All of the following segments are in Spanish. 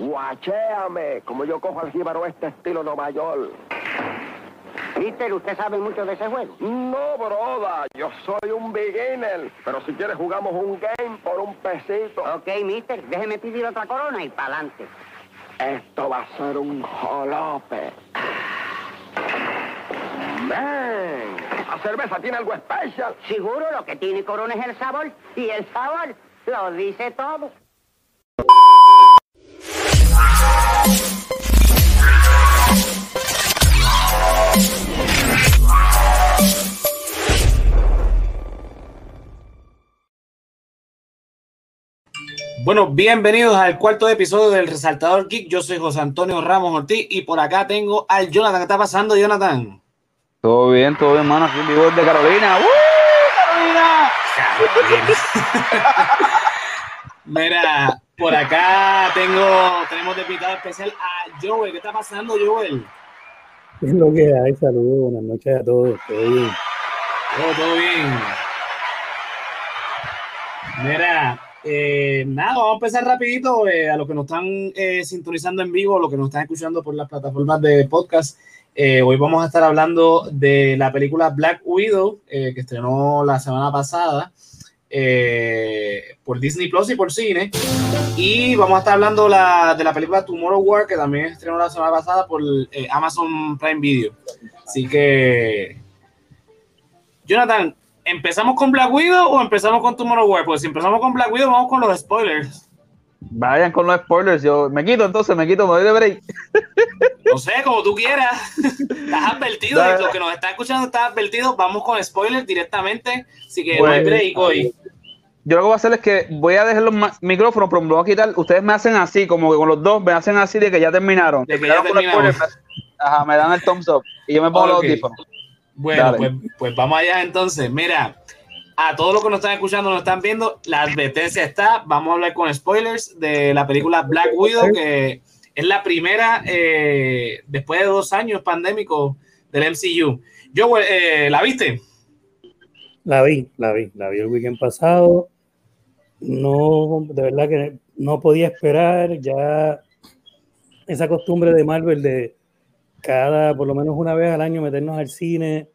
Guachéame, como yo cojo al jíbaro este estilo Nueva York. Mister, ¿usted sabe mucho de ese juego? No, broda, yo soy un beginner. Pero si quieres jugamos un game por un pesito. Ok, mister, déjeme pedir otra corona y pa'lante. Esto va a ser un jolope. ¡Ven! ¿La cerveza tiene algo especial? Seguro lo que tiene corona es el sabor. Y el sabor lo dice todo. Bueno, bienvenidos al cuarto episodio del Resaltador Geek. Yo soy José Antonio Ramos Ortiz y por acá tengo al Jonathan. ¿Qué está pasando, Jonathan? Todo bien, todo bien, hermano. Aquí en vivo de Carolina. ¡Uh, Carolina! Mira, por acá tengo, tenemos de invitado especial a Joel. ¿Qué está pasando, Joel? ¿Qué es lo que hay? Saludos, buenas noches a todos. Todo bien. Todo, todo bien. Mira, eh, nada, vamos a empezar rapidito eh, a los que nos están eh, sintonizando en vivo, a los que nos están escuchando por las plataformas de podcast. Eh, hoy vamos a estar hablando de la película Black Widow, que estrenó la semana pasada eh, por Disney Plus y por cine. Y vamos a estar hablando la, de la película Tomorrow War, que también estrenó la semana pasada por eh, Amazon Prime Video. Así que, Jonathan, ¿empezamos con Black Widow o empezamos con Tomorrow War? Pues si empezamos con Black Widow, vamos con los spoilers. Vayan con los spoilers. Yo me quito entonces, me quito, me doy de break. No sé, como tú quieras. Estás advertido, y los que nos están escuchando están advertidos. Vamos con spoilers directamente. Así que no Pues, hay break hoy. Yo lo que voy a hacer es que voy a dejar los micrófonos, pero me lo voy a quitar. Ustedes me hacen así, como que con los dos me hacen así de que ya terminaron. De que ya Terminaron Ajá, me dan el thumbs up. Y yo me pongo Ok. los audífonos. Bueno, pues, pues vamos allá entonces. Mira, a todos los que nos están escuchando, nos están viendo, la advertencia está. Vamos a hablar con spoilers de la película Black Widow, que es la primera eh, después de dos años pandémicos del MCU. Yo, eh, ¿la viste? La vi, la vi, la vi el weekend pasado. No, de verdad que no podía esperar ya esa costumbre de Marvel de cada, por lo menos una vez al año, meternos al cine,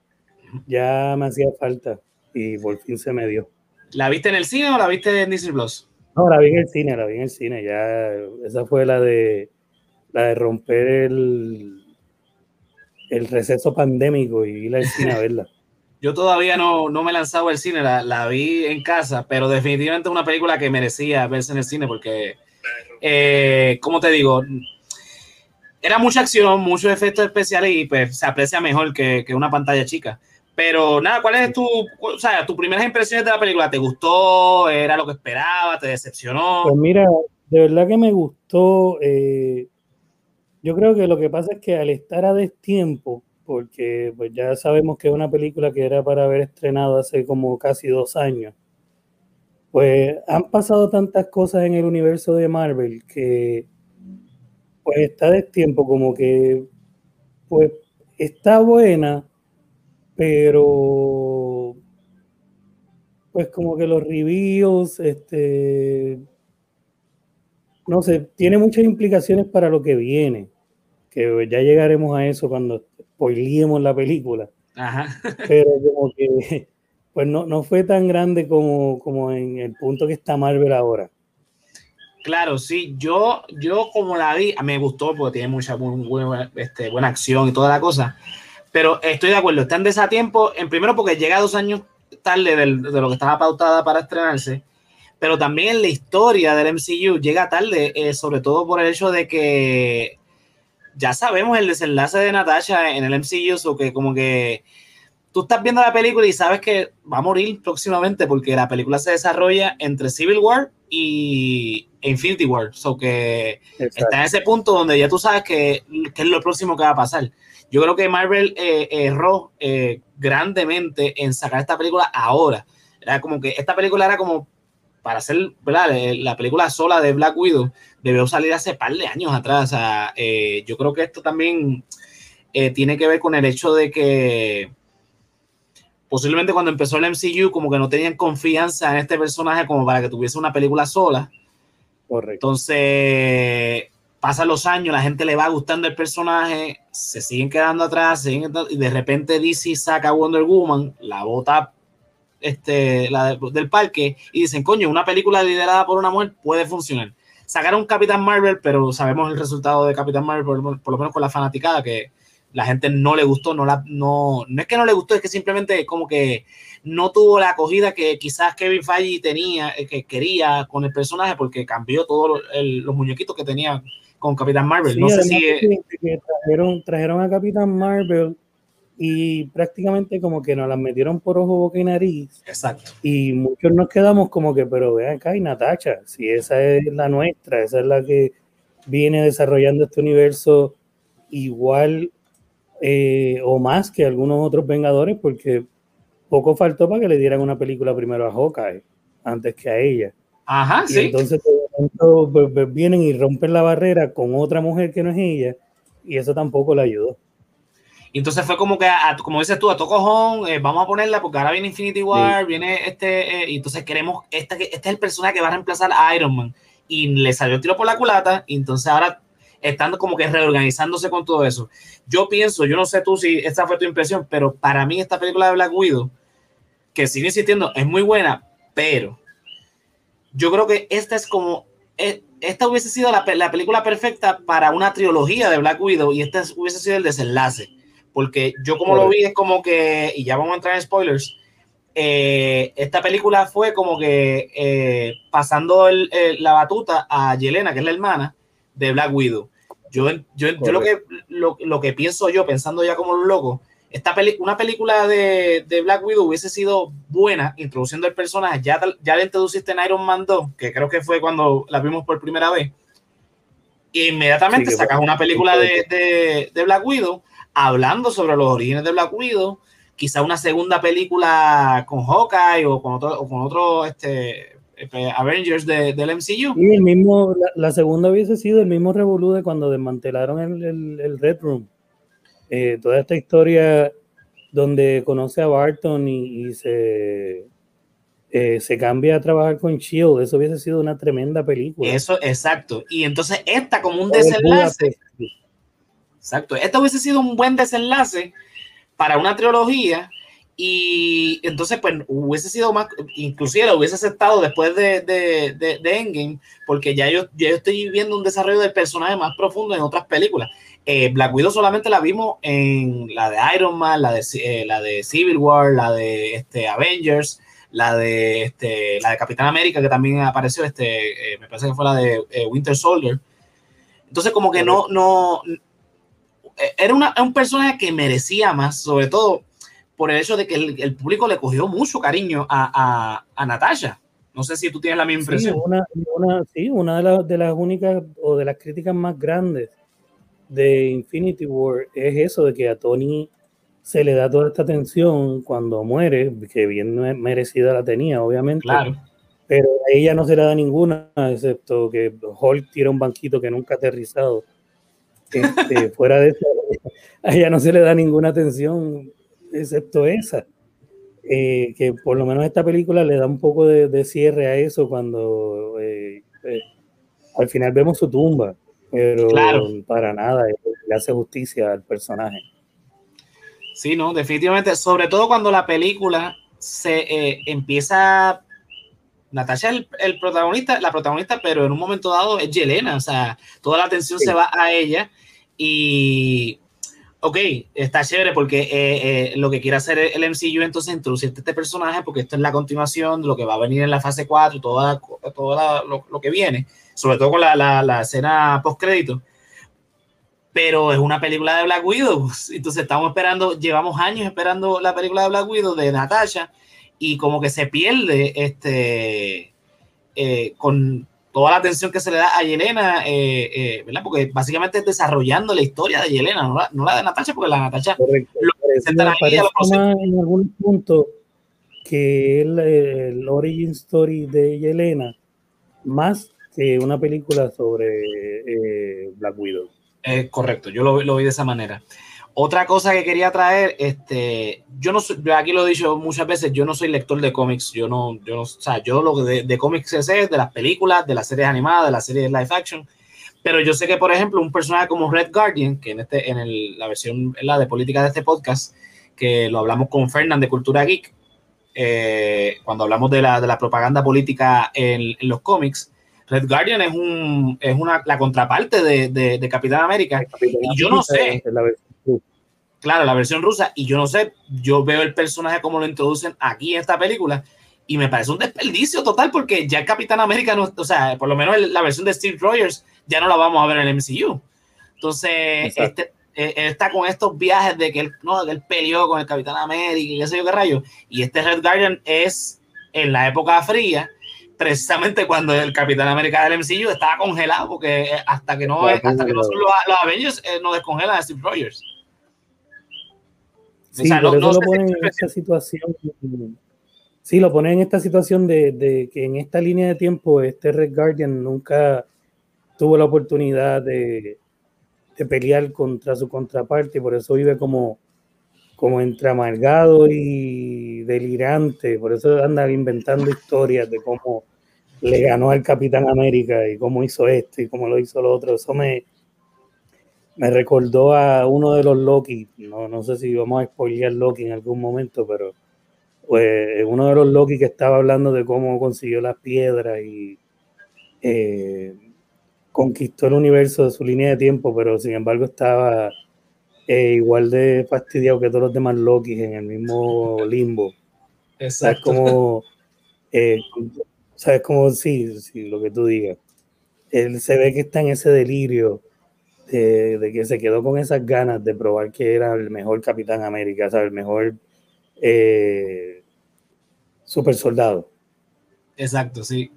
ya me hacía falta y por fin se me dio. ¿La viste en el cine o la viste en Disney Plus? No, la vi en el cine, la vi en el cine, ya esa fue la de la de romper el, el receso pandémico y ir al cine a verla. Yo todavía no, no me he lanzado al cine, la, la vi en casa, pero definitivamente es una película que merecía verse en el cine porque, eh, como te digo, era mucha acción, muchos efectos especiales y pues se aprecia mejor que, que una pantalla chica. Pero nada, ¿cuál es tu, o sea, tus primeras impresiones de la película? ¿Te gustó? ¿Era lo que esperaba? ¿Te decepcionó? Pues mira, de verdad que me gustó. eh, yo creo que lo que pasa es que al estar a destiempo, porque pues ya sabemos que es una película que era para haber estrenado hace como casi dos años, pues han pasado tantas cosas en el universo de Marvel que pues está a destiempo, como que pues está buena, pero pues como que los reviews, este, no sé, tiene muchas implicaciones para lo que viene, que ya llegaremos a eso cuando spoilemos la película, Ajá. pero como que pues no, no fue tan grande como, como en el punto que está Marvel ahora. Claro, sí, yo, yo como la vi, me gustó porque tiene mucha muy buena, este, buena acción y toda la cosa, pero estoy de acuerdo, está en desatiempo, en primero porque llega dos años tarde del- de lo que estaba pautada para estrenarse, pero también la historia del MCU llega tarde, eh, sobre todo por el hecho de que ya sabemos el desenlace de Natasha en el MCU, o que como que tú estás viendo la película y sabes que va a morir próximamente porque la película se desarrolla entre Civil War y Infinity War. So que está en ese punto donde ya tú sabes que, que es lo próximo que va a pasar. Yo creo que Marvel eh, erró eh, grandemente en sacar esta película ahora. Era como que esta película era como para hacer ¿verdad? Eh, la película sola de Black Widow, debió salir hace par de años atrás. O sea, eh, yo creo que esto también tiene que ver con el hecho de que posiblemente cuando empezó el MCU, como que no tenían confianza en este personaje como para que tuviese una película sola. Correcto. Entonces, pasan los años, la gente le va gustando el personaje, se siguen quedando atrás, siguen, y de repente DC saca Wonder Woman, la bota este, la del parque, y dicen, coño, una película liderada por una mujer puede funcionar. Sacaron Capitán Marvel, pero sabemos el resultado de Capitán Marvel, por, lo menos con la fanaticada, que la gente no le gustó, no, la, no, no es que no le gustó, es que simplemente como que no tuvo la acogida que quizás Kevin Feige tenía, eh, que quería con el personaje, porque cambió todos los muñequitos que tenía con Capitán Marvel. no sé si... trajeron, trajeron a Capitán Marvel y prácticamente como que nos las metieron por ojo, boca y nariz. Exacto. Y muchos nos quedamos como que, pero vean acá, y Natacha, si esa es la nuestra, esa es la que viene desarrollando este universo igual eh, o más que algunos otros Vengadores, porque poco faltó para que le dieran una película primero a Hawkeye antes que a ella. Ajá, y sí. Entonces pues, pues, vienen y rompen la barrera con otra mujer que no es ella y eso tampoco la ayudó. Y entonces fue como que, a, como dices tú, a tocojón, eh, vamos a ponerla porque ahora viene Infinity War, sí. viene este, eh, y entonces queremos, este, este es el personaje que va a reemplazar a Iron Man. Y le salió el tiro por la culata, y entonces ahora están como que reorganizándose con todo eso. Yo pienso, yo no sé tú si esta fue tu impresión, pero para mí esta película de Black Widow, que sigue insistiendo, es muy buena, pero yo creo que esta es como, eh, esta hubiese sido la, la, película perfecta para una trilogía de Black Widow y este hubiese sido el desenlace, porque yo como lo vi es como que, y ya vamos a entrar en spoilers, eh, esta película fue como que eh, pasando el, el, la batuta a Yelena, que es la hermana de Black Widow. Yo, yo, yo lo, que, lo, lo, que pienso yo, pensando ya como un loco, esta peli una película de, de, Black Widow hubiese sido buena, introduciendo el personaje. Ya, ya le introduciste en Iron Man 2, que creo que fue cuando la vimos por primera vez. E inmediatamente sí, sacas una película de, de, de, Black Widow hablando sobre los orígenes de Black Widow. Quizá una segunda película con Hawkeye o con otro, o con otro este, Avengers de, del MCU. Sí, el mismo, la, la, segunda hubiese sido el mismo revolú de cuando desmantelaron el, el, el Red Room. Eh, toda esta historia donde conoce a Barton y, y se, eh, se cambia a trabajar con Shield, eso hubiese sido una tremenda película. Eso, exacto. Y entonces esta como un desenlace. Exacto. Esta hubiese sido un buen desenlace para una trilogía y entonces pues hubiese sido más, inclusive lo hubiese aceptado después de, de, de, de Endgame, porque ya yo, ya yo estoy viendo un desarrollo del personaje más profundo en otras películas. Eh, Black Widow solamente la vimos en la de Iron Man, la de, eh, la de Civil War, la de este, Avengers, la de, este, la de Capitán América, que también apareció, este, eh, me parece que fue la de Winter Soldier. Entonces como que no, no, era una, un personaje que merecía más, sobre todo por el hecho de que el, el público le cogió mucho cariño a, a, a, Natasha. No sé si tú tienes la misma impresión. Sí, una, una, sí, una de, la, de, las únicas o de las críticas más grandes de Infinity War es eso de que a Tony se le da toda esta atención cuando muere, que bien merecida la tenía, obviamente. Claro. Pero a ella no se le da ninguna, excepto que Hulk tira un banquito que nunca ha aterrizado. Este, fuera de eso, a ella no se le da ninguna atención, excepto esa. Eh, que por lo menos esta película le da un poco de, de cierre a eso cuando eh, eh, al final vemos su tumba, pero claro. para nada le hace justicia al personaje. Sí, no, definitivamente, sobre todo cuando la película se empieza Natasha es el, el, protagonista, la protagonista, pero en un momento dado es Yelena, o sea, toda la atención sí. se va a ella y, ok, está chévere porque eh, eh, lo que quiere hacer el MCU entonces introducir este personaje porque esto es la continuación de lo que va a venir en la fase 4, toda, toda lo, lo, que viene, sobre todo con la, la, la escena post-crédito. Pero es una película de Black Widow, entonces estamos esperando, llevamos años esperando la película de Black Widow de Natasha y como que se pierde este eh, con toda la atención que se le da a Yelena, eh, eh, ¿verdad? Porque básicamente es desarrollando la historia de Yelena, no la, no la de Natasha, porque la Natasha Correcto. lo presentan ahí en algún punto que el, el, origin story de Yelena más que una película sobre Black Widow. correcto, yo lo, lo vi de esa manera. Otra cosa que quería traer, este, yo no soy, aquí lo he dicho muchas veces, yo no soy lector de cómics, yo no, yo no, o sea, yo lo de, de cómics sé de las películas, de las series animadas, de las series live action, Pero yo sé que, por ejemplo, un personaje como Red Guardian, que en, este, en el, la versión la de política de este podcast, que lo hablamos con Fernand de Cultura Geek, eh, cuando hablamos de la, de la propaganda política en, en, los cómics, Red Guardian es, un, es una, la contraparte de, de, de Capitán América. Capitán y yo no sé. La claro, la versión rusa. Y yo no sé, yo veo el personaje como lo introducen aquí en esta película y me parece un desperdicio total porque ya el Capitán América, no, o sea, por lo menos la versión de Steve Rogers ya no la vamos a ver en el MCU. Entonces, este, eh, él está con estos viajes de que él, no, él peleó con el Capitán América y qué sé yo qué rayo. Y este Red Guardian es en la época fría, precisamente cuando el Capitán América del MCU estaba congelado, porque eh, hasta que no, hasta que no son los, los Avengers eh, no descongelan a Steve Rogers. Sí, o sea, no, no lo ponen en esta situación. Sí, lo ponen en esta situación de, de, que en esta línea de tiempo este Red Guardian nunca tuvo la oportunidad de, de pelear contra su contraparte, y por eso vive como, como entre amargado y delirante, por eso anda inventando historias de cómo le ganó al Capitán América y cómo hizo esto y cómo lo hizo lo otro. Eso me, me recordó a uno de los Loki, no, no sé si vamos a spoilear Loki en algún momento, pero pues uno de los Loki que estaba hablando de cómo consiguió las piedras y eh, conquistó el universo de su línea de tiempo, pero sin embargo estaba eh, igual de fastidiado que todos los demás Loki en el mismo limbo. Exacto. como, eh, sabes como, sí, sí, lo que tú digas. Él se ve que está en ese delirio de, de, que se quedó con esas ganas de probar que era el mejor Capitán América, ¿sabes? el mejor eh, super soldado. Exacto, sí.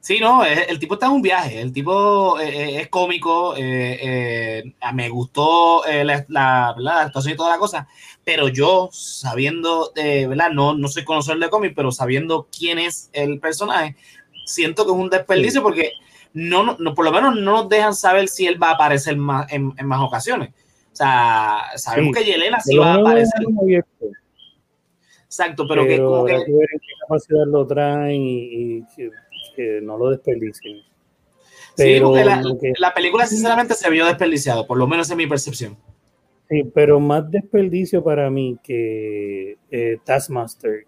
Sí, no, el tipo está en un viaje, el tipo eh, eh, es cómico, eh, me gustó la, la, actuación y toda la cosa, pero yo sabiendo, ¿verdad? No, no soy conocedor de cómics, pero sabiendo quién es el personaje, siento que es un desperdicio porque no, no, por lo menos no nos dejan saber si él va a aparecer más, en, en más ocasiones. O sea, sabemos que Yelena sí va a aparecer. Exacto, pero, que como que... qué capacidad lo traen y, y que no lo desperdicien. Pero sí, la, la, película sinceramente se vio desperdiciado, por lo menos en mi percepción. Sí, pero más desperdicio para mí que eh, Taskmaster.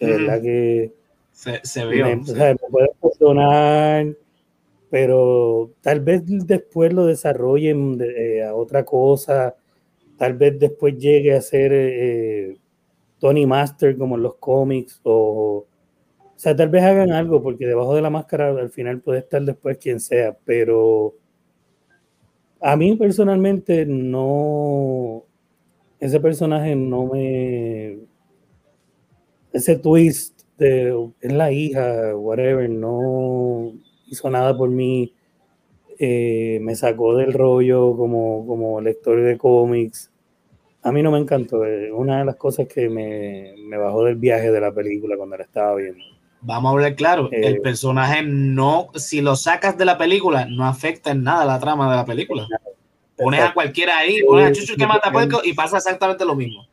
De verdad que se, se vio. Me, o sea, me puede funcionar, pero tal vez después lo desarrollen de, eh, a otra cosa. Tal vez después llegue a ser eh, Tony Master como en los cómics o sea, tal vez hagan algo, porque debajo de la máscara al final puede estar después quien sea, pero a mí personalmente no, ese personaje no me, ese twist de es la hija, whatever, no hizo nada por mí, eh, me sacó del rollo como, como lector de cómics. A mí no me encantó, una de las cosas que me, me bajó del viaje de la película cuando la estaba viendo. Vamos a hablar claro, el eh, personaje no, si lo sacas de la película, no afecta en nada la trama de la película. Pones a cualquiera ahí, pones a Chucho que mata puerco y pasa exactamente lo mismo.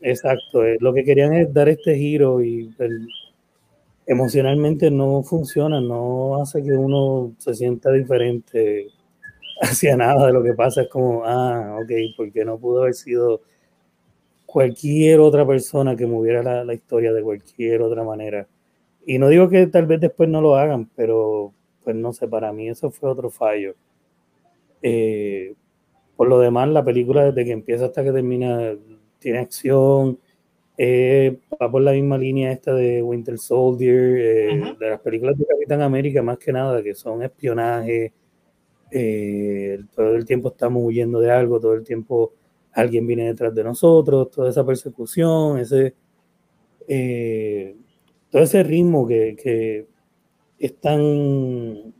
Exacto, eh, lo que querían es dar este giro y emocionalmente no funciona, no hace que uno se sienta diferente hacia nada de lo que pasa. Es como, ah, ok, porque no pudo haber sido cualquier otra persona que moviera la, la historia de cualquier otra manera y no digo que tal vez después no lo hagan, pero pues no sé, para mí eso fue otro fallo. Eh, por lo demás, la película desde que empieza hasta que termina tiene acción, eh, va por la misma línea esta de Winter Soldier, eh, de las películas de Capitán América más que nada, que son espionaje, todo el tiempo estamos huyendo de algo, todo el tiempo alguien viene detrás de nosotros, toda esa persecución, ese todo ese ritmo que, que es tan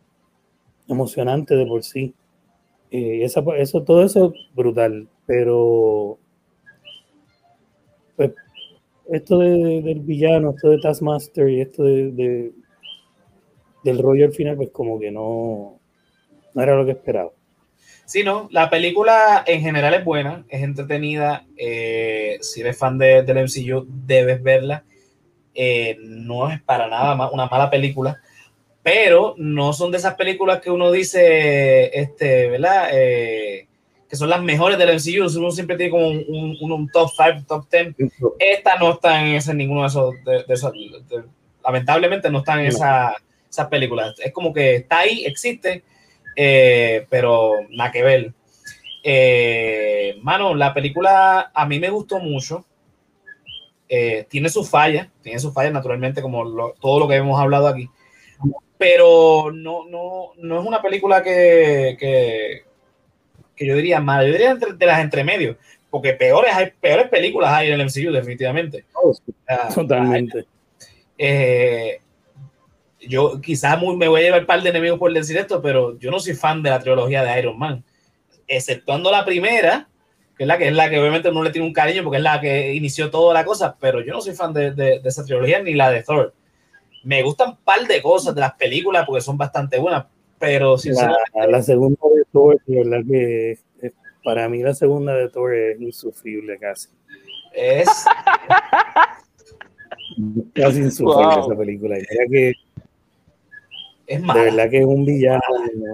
emocionante de por sí. Eh, eso, todo eso brutal, pero pues, esto de, del villano, esto de Taskmaster y esto de, de, del rollo al final, pues como que no, no era lo que esperaba. Sí, no, la película en general es buena, es entretenida. Eh, si eres fan de, del MCU, debes verla. Eh, no es para nada una mala película, pero no son de esas películas que uno dice, este, ¿verdad? Eh, que son las mejores del MCU. Uno siempre tiene como un, un, un top 5, top 10. Esta no está en ese, ninguno de esos. De, de esos de, lamentablemente no están en esa, esas películas. Es como que está ahí, existe, eh, pero nada que ver. Eh, mano, la película a mí me gustó mucho. Eh, tiene sus fallas, tiene sus fallas naturalmente, como lo, todo lo que hemos hablado aquí. Pero no, no, no es una película que, que, que yo diría mala, yo diría entre, de las entremedios, porque peores, hay, peores películas hay en el MCU, definitivamente. Oh. Totalmente. Eh, yo quizás me voy a llevar un par de enemigos por decir esto, pero yo no soy fan de la trilogía de Iron Man, exceptuando la primera, que es la que es la que obviamente uno le tiene un cariño porque es la que inició toda la cosa, pero yo no soy fan de, de, de esa trilogía ni la de Thor. Me gustan un par de cosas de las películas porque son bastante buenas, pero sinceramente... La, la segunda de Thor, de verdad que es, para mí la segunda de Thor es insufrible casi. Es... casi insufrible wow. esa película. que es de verdad que es un villano,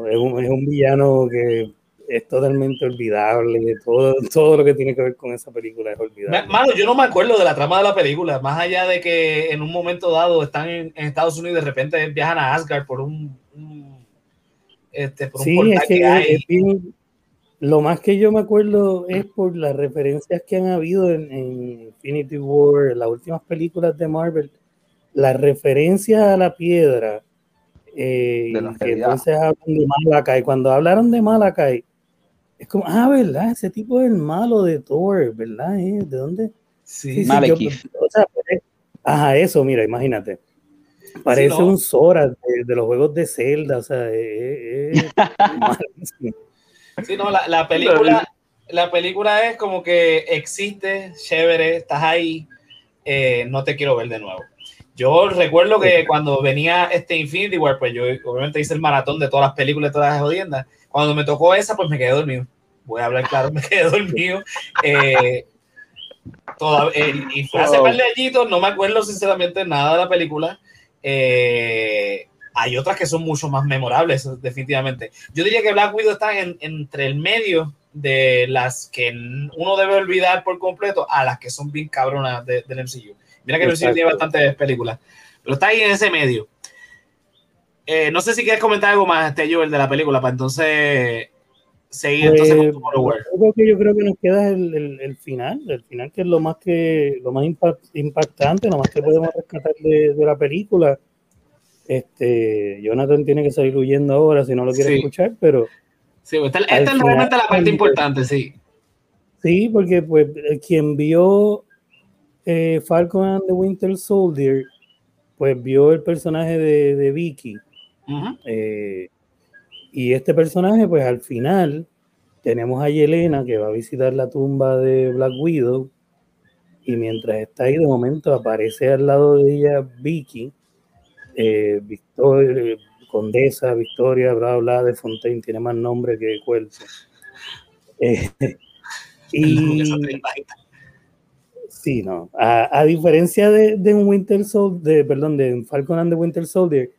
es un, es un villano que es totalmente olvidable. Todo, todo lo que tiene que ver con esa película es olvidable. Mano, yo no me acuerdo de la trama de la película, más allá de que en un momento dado están en, en Estados Unidos y de repente viajan a Asgard por un, un este, por un sí, es que, que hay. Es bien, lo más que yo me acuerdo es por las referencias que han habido en, en Infinity War, en las últimas películas de Marvel, las referencias a la piedra. Eh, que entonces hablan de Malakai. Cuando hablaron de Malakai, es como, ah, ¿verdad? Ese tipo es el malo de Thor, ¿verdad? ¿Eh? ¿De dónde? Sí, sí, sí yo, o sea, ajá, eso, mira, imagínate. Parece sí, no. un Sora de, de, los juegos de Zelda, o sea, es, es Sí, no, la, la, película, la película es como que existe, chévere, estás ahí, eh, no te quiero ver de nuevo. Yo recuerdo que cuando venía este Infinity War, pues yo obviamente hice el maratón de todas las películas, todas las jodiendas. Cuando me tocó esa, pues me quedé dormido. Voy a hablar claro, me quedé dormido. Eh, toda, eh, y fue hace par de añitos, no me acuerdo sinceramente nada de la película. Eh, hay otras que son mucho más memorables, definitivamente. Yo diría que Black Widow está en, entre el medio de las que uno debe olvidar por completo a las que son bien cabronas de, del MCU. Mira que el MCU tiene bastantes películas, pero está ahí en ese medio. Eh, no sé si quieres comentar algo más, este Joel, de la película, para entonces seguir pues, entonces con Tomorrow que yo creo que nos queda el, el, el, final, el final que es lo más que lo más impact, impactante, lo más que podemos rescatar de, de la película este, Jonathan tiene que salir huyendo ahora si no lo quiere sí. escuchar, pero. Sí, esta, esta es realmente la parte importante, sí. Sí, porque pues quien vio eh, Falcon and the Winter Soldier, pues vio el personaje de, de Vicky. Uh -huh. eh, y este personaje, pues al final, tenemos a Yelena que va a visitar la tumba de Black Widow. Y mientras está ahí, de momento aparece al lado de ella Vicky eh, Victoria, Condesa, Victoria, bla, bla, de Fontaine, tiene más nombre que Cuelce. Eh, y, sí, no. A, a diferencia de, de, un Winter Soldier, de, perdón, de Falcon and the Winter Soldier,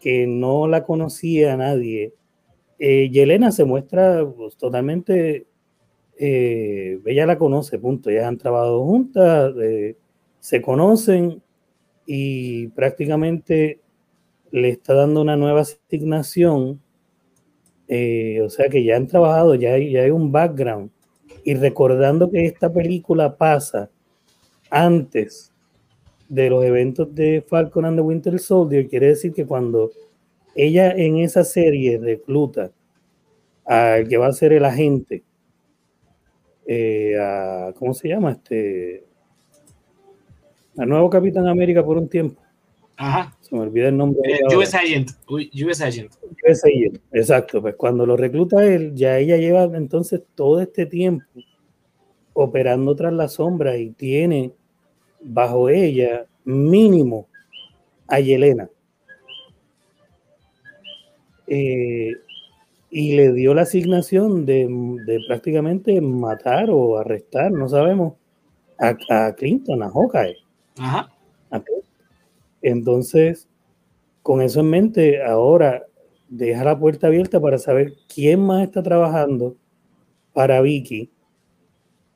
que no la conocía nadie, eh, Yelena se muestra pues, totalmente. Eh, ella la conoce, punto. Ya han trabajado juntas, eh, se conocen y prácticamente le está dando una nueva asignación. Eh, o sea que ya han trabajado, ya hay, ya hay un background. Y recordando que esta película pasa antes de los eventos de Falcon and the Winter Soldier, quiere decir que cuando ella en esa serie recluta al que va a ser el agente, eh, a, ¿cómo se llama? Este, al nuevo Capitán América por un tiempo. Ajá. Se me olvida el nombre. Eh, US Agent. US Agent. US Agent. Exacto. Pues cuando lo recluta él, ya ella lleva entonces todo este tiempo operando tras la sombra y tiene bajo ella mínimo a Yelena. Eh, y le dio la asignación de, de, prácticamente matar o arrestar, no sabemos, a, a Clinton, a Hawkeye. Ajá. Entonces, con eso en mente, ahora deja la puerta abierta para saber quién más está trabajando para Vicky,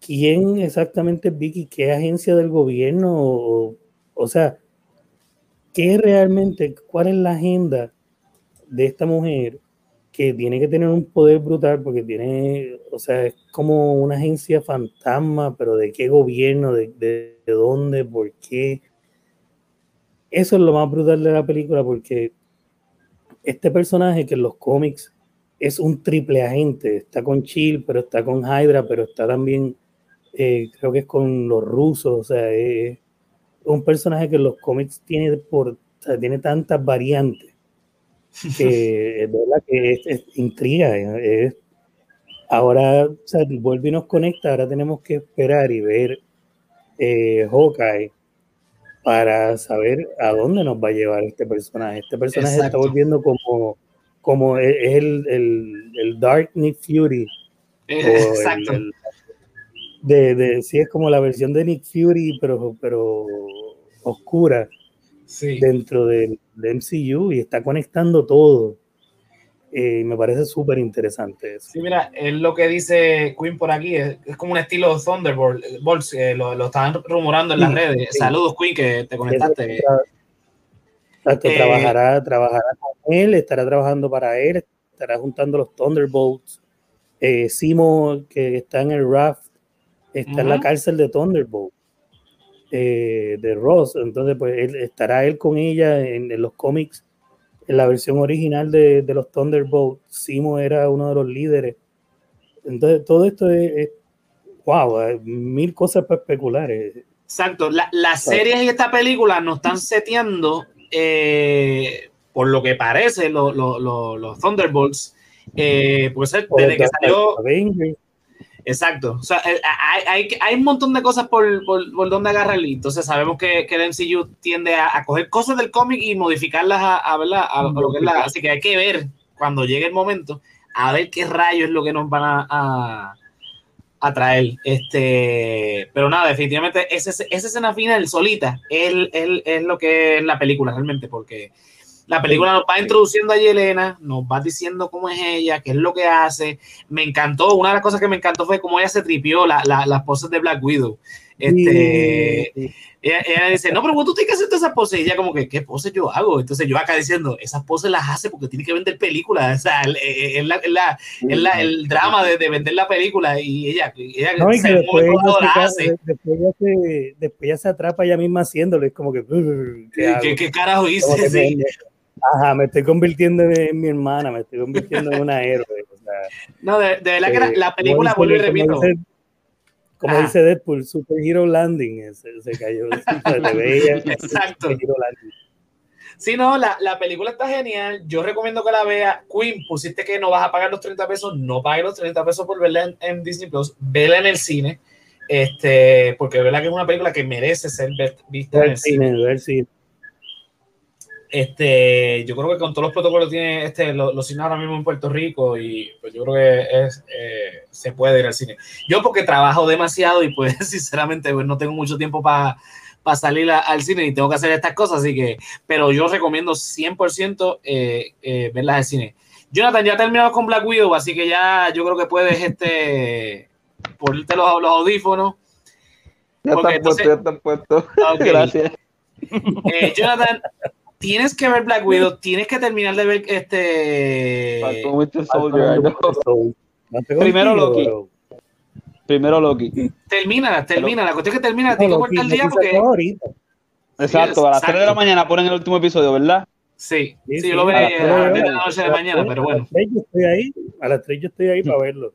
quién exactamente es Vicky, qué agencia del gobierno, o, sea, qué realmente, cuál es la agenda de esta mujer que tiene que tener un poder brutal porque tiene, o sea, es como una agencia fantasma, pero de qué gobierno, de, de, de dónde, por qué. Eso es lo más brutal de la película porque este personaje que en los cómics es un triple agente, está con Chill, pero está con Hydra, pero está también, eh, creo que es con los rusos, o sea, es un personaje que en los cómics tiene, por, o sea, tiene tantas variantes que es verdad que es, es intriga. Es, ahora, o sea, vuelve y nos conecta, ahora tenemos que esperar y ver eh, Hawkeye para saber a dónde nos va a llevar este personaje. Este personaje Exacto. está volviendo como, como es es el, el, el Dark Nick Fury. el- Exacto. el- de, de, sí, es como la versión de Nick Fury, pero, pero oscura Sí. dentro del, del MCU y está conectando todo. Eh, me parece súper interesante eso. Sí, mira, es lo que dice Queen por aquí, es, es como un estilo Thunderbolt, Bolts, eh, lo, lo estaban rumorando en las Sí, redes. sí. Saludos, Queen, que te conectaste. Exacto, Eh, trabajará, trabajará con él, estará trabajando para él, estará juntando los Thunderbolts. Eh, Simo, que está en el raft, está en la cárcel de Thunderbolt, eh, de Ross. Entonces, pues él, estará él con ella en, en los cómics. En la versión original de, de los Thunderbolts, Simo era uno de los líderes. Entonces, todo esto es, es- wow, hay mil cosas para especular. eh. Exacto, la- las series y esta película nos están seteando, eh, por lo que parece, lo- lo- lo- los Thunderbolts, eh, pues eh, desde que salió, Avengers, exacto, o sea, eh, hay, hay, hay un montón de cosas por, por, por donde agarrar, entonces sabemos que, que el MCU tiende a, a coger cosas del cómic y modificarlas a, a, ¿verdad? a lo que es la, así que hay que ver cuando llegue el momento, a ver qué rayos es lo que nos van a, a, a traer. Este, pero nada, definitivamente esa, esa escena final solita es, es, es lo que es la película realmente, porque la película nos va introduciendo a Yelena, nos va diciendo cómo es ella, qué es lo que hace. Me encantó, una de las cosas que me encantó fue cómo ella se tripió la, la, las poses de Black Widow. Este, sí, ella, ella dice, no, pero tú tienes que hacer todas esas poses. Y ella como que, ¿qué poses yo hago? Entonces yo acá diciendo, esas poses las hace porque tiene que vender películas. O sea, el- el- la- es la- el drama de, de vender la película y ella, ella No, y se después ella, se, la hace. después, ella se, después ella se atrapa ella misma haciéndolo. Es como que. "Brr, ¿qué hago?". ¿Qué, qué carajo hice? Ajá, me estoy convirtiendo en, en mi hermana, me estoy convirtiendo en una héroe. o sea, No, de, de verdad que la, eh, la película, vuelvo y repito, Como dice, como Ajá. dice Deadpool, Superhero Landing. eh, Se, se cayó. Se le veía. Exacto. Superhero Landing. Sí, no, la, la película está genial. Yo recomiendo que la vea. Queen, pusiste que no vas a pagar los 30 pesos. No pagues los 30 pesos por verla en, en Disney Plus. Vela en el cine. Este, porque de verdad que es una película que merece ser vista en el cine. Este, yo creo que con todos los protocolos tiene este, los, los cines ahora mismo en Puerto Rico y pues yo creo que es, eh, se puede ir al cine. Yo porque trabajo demasiado y pues sinceramente pues, no tengo mucho tiempo para salir a- al cine y tengo que hacer estas cosas, así que, pero yo recomiendo 100% eh, eh, verlas al cine. Jonathan, ya terminamos con Black Widow, así que ya yo creo que puedes este, ponerte los, los audífonos. Ya están puestos, ya están puestos. Gracias. Eh, Jonathan, tienes que ver Black Widow, tienes que terminar de ver este... Falcon Winter Soldier, Primero Loki. Primero Loki. Termina, termina. La cuestión es que termina, No, tengo que el día porque. Exacto, a las 3 de la mañana ponen el último episodio, ¿verdad? Sí, Sí, sí, sí, yo lo veré a las de 10 de la la noche de mañana, pero A bueno. las 3 yo estoy ahí, a las 3 yo estoy ahí para verlo.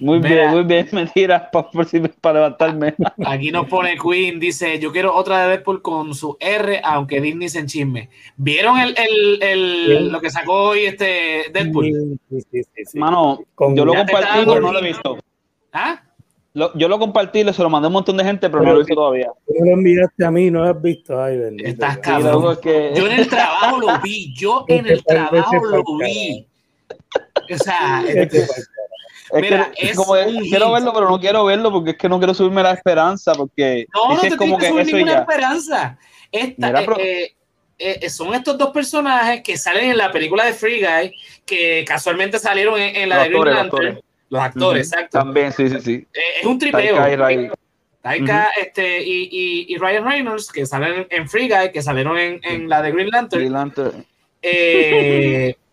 Muy Mira. bien, muy bien, mentira, para, por si- para levantarme. Aquí nos pone Queen, dice: Yo quiero otra de Deadpool con su R, aunque Disney se enchisme. ¿Vieron el, el, el- lo que sacó hoy este Deadpool? Sí, sí, sí, sí. Mano, Con- yo lo compartí, pero no lo he visto. ¿Ah? Lo- yo lo compartí, le se lo mandé a un montón de gente, pero no lo he visto todavía. Tú me lo enviaste a mí, no lo has visto. Ay, bendito. Estás cabrón. loco, es que- Yo en el trabajo lo vi, yo en el trabajo lo vi. O sea, pa'l Es Mira, que es como un quiero verlo, pero no quiero verlo porque es que no quiero subirme la esperanza, porque No, no te es como que que subir ninguna ya. esperanza. Esta, Mira, eh, pero- eh, eh, son estos dos personajes que salen en la película de Free Guy, que casualmente salieron en, en la Los de Green actores, los Lantern. actores. Los actores, Ujú. exacto. También, sí, sí, sí. Eh, es un tripeo. Taika y Ray- Taika, este, y, y, y Ryan Reynolds, que salen en Free Guy, que salieron en, en la de Green Lantern. Green Lantern. Eh,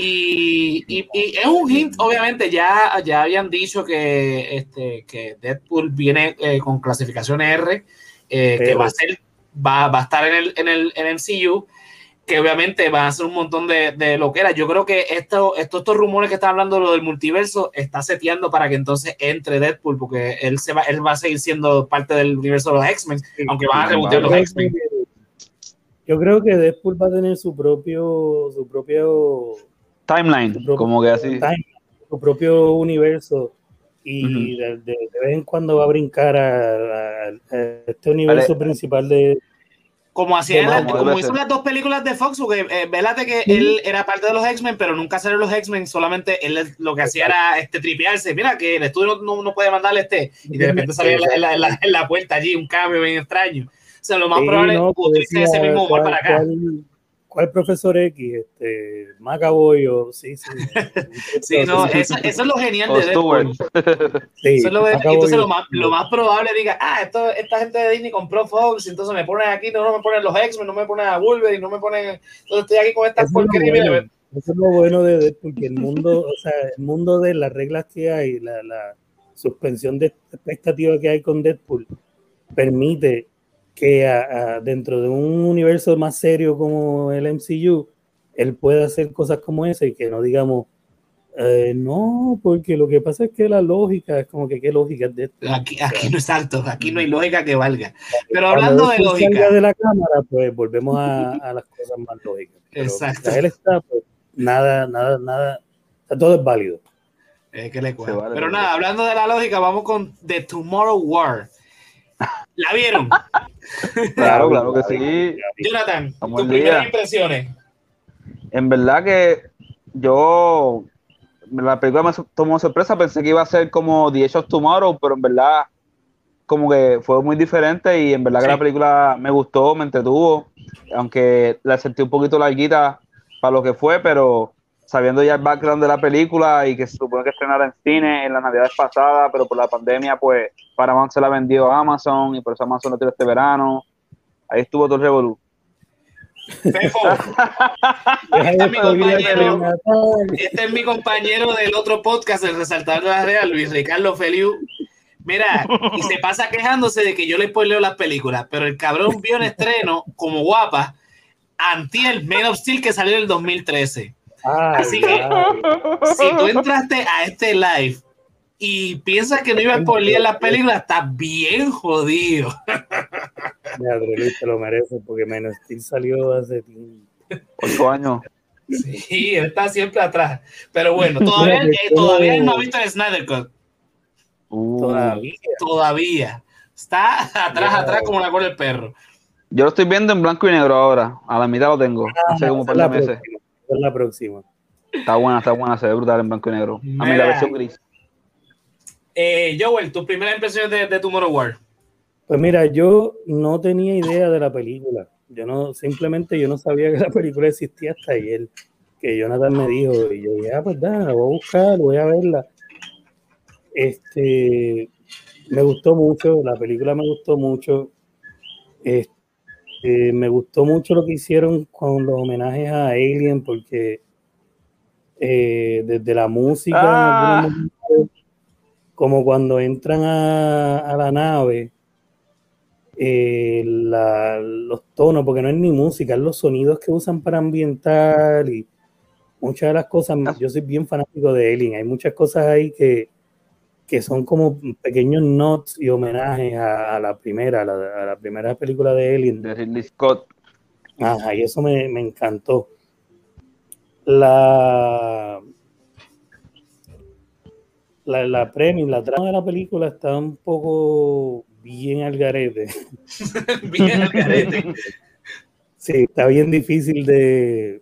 y, y- y es un hint, obviamente, ya, ya habían dicho que, este, que Deadpool viene eh, con clasificación R, eh, que va a ser, va, va a estar en el, en el, en el MCU, que obviamente van a ser un montón de, de loqueras. Yo creo que esto, esto- estos rumores que están hablando lo del multiverso está seteando para que entonces entre Deadpool, porque él se va, él va a seguir siendo parte del universo de los X-Men, aunque van a rebotear los X-Men. Yo creo que Deadpool va a tener su propio, su propio, Timeline, propio como que así. time, su propio universo y Ujú. de, de- de vez en cuando va a brincar a, a- a este universo Vale. principal de Como hacía Como en la- debe como ser. hizo las dos películas de Fox, porque eh, velate que él era parte de los X-Men, pero nunca salió los X-Men, solamente él lo que hacía era este tripearse. Mira que el estudio no, no, puede mandarle este, y de repente salía en la, en la- en la- puerta allí un cambio bien extraño. O sea, lo más Sí, probable es no, que pues ese mismo humor ¿cuál- para acá. ¿cuál, cuál profesor X? Este, Macaboy o sí, sí. Sí, no, eso, eso es lo genial de Deadpool. Sí, Eso es lo, entonces lo más, lo más probable diga, ah, esto, esta gente de Disney compró Fox, entonces me ponen aquí, no, no me ponen los X-Men, no me ponen a Wolverine, no me ponen, entonces estoy aquí con estas porquerías. bueno, eso es lo bueno de Deadpool, que el mundo, o sea, el mundo de las reglas que hay, la, la suspensión de expectativa que hay con Deadpool, permite que a- a- dentro de un universo más serio como el MCU, él pueda hacer cosas como esa y que no digamos, eh, no, porque lo que pasa es que la lógica es como que qué lógica es Deadpool. Aquí, aquí no es exacto, aquí no hay lógica que valga. Pero Cuando hablando de lógica, de la cámara, pues volvemos a, a las cosas más lógicas. Pero Exacto. él está, pues nada, nada, nada, todo es válido. eh, que le vale, Pero nada, hablando de la lógica, vamos con The Tomorrow War. ¿La vieron? Claro, claro que sí. Jonathan, Vamos tus día. primeras impresiones. En verdad que yo la película me tomó sorpresa, pensé que iba a ser como The Edge of Tomorrow, pero en verdad como que fue muy diferente y en verdad Sí. que la película me gustó, me entretuvo, aunque la sentí un poquito larguita para lo que fue, pero sabiendo ya el background de la película y que se supone que estrenara en cine en las navidades pasadas, pero por la pandemia pues Paramount se la vendió a Amazon y por eso Amazon lo tiró este verano. Ahí estuvo todo el revolú. Fefo, Este es mi compañero. este es mi compañero del otro podcast, el Resaltador de la Real, Luis Ricardo Feliu. Mira, y se pasa quejándose de que yo le spoileo las películas, pero el cabrón vio en estreno como guapa Antiel Man of Steel que salió en el 2013. Ay, Así que- ay. Si tú entraste a este live y piensas que no iba a spoilear las películas, estás bien jodido. Ya, Luis, te lo mereces porque menos Steel salió hace. Ocho años. Sí, él está siempre atrás. Pero bueno, todavía, eh, todavía él no ha visto el Snyder Cut. Uh, Todavía. Todavía. Está atrás, atrás como la cola del perro. Yo lo estoy viendo en blanco y negro ahora. A la mitad lo tengo. Hace como par de la meses. próxima, es la próxima. Está buena, está buena, se ve brutal en blanco y negro. A mí Mira. la versión gris. Eh, Joel, tus primeras impresiones de, de Tomorrow War. Pues mira, yo no tenía idea de la película. Yo no, simplemente yo no sabía que la película existía hasta ayer. Que Jonathan me dijo, y yo dije, ah, pues nada, la voy a buscar, voy a verla. Este, me gustó mucho, la película me gustó mucho. Este, me gustó mucho lo que hicieron con los homenajes a Alien, porque eh, desde la música, Ah. como cuando entran a, a la nave, eh, la- los tonos, porque no es ni música, es los sonidos que usan para ambientar y muchas de las cosas, yo soy bien fanático de Alien, hay muchas cosas ahí que, que son como pequeños notes y homenajes a, a la primera, a la, a la primera película de Alien. De Ridley Scott. Ajá, y eso me, me encantó. La, la, la premio, la trama de la película está un poco bien al garete. Bien al garete. Sí, está bien difícil de,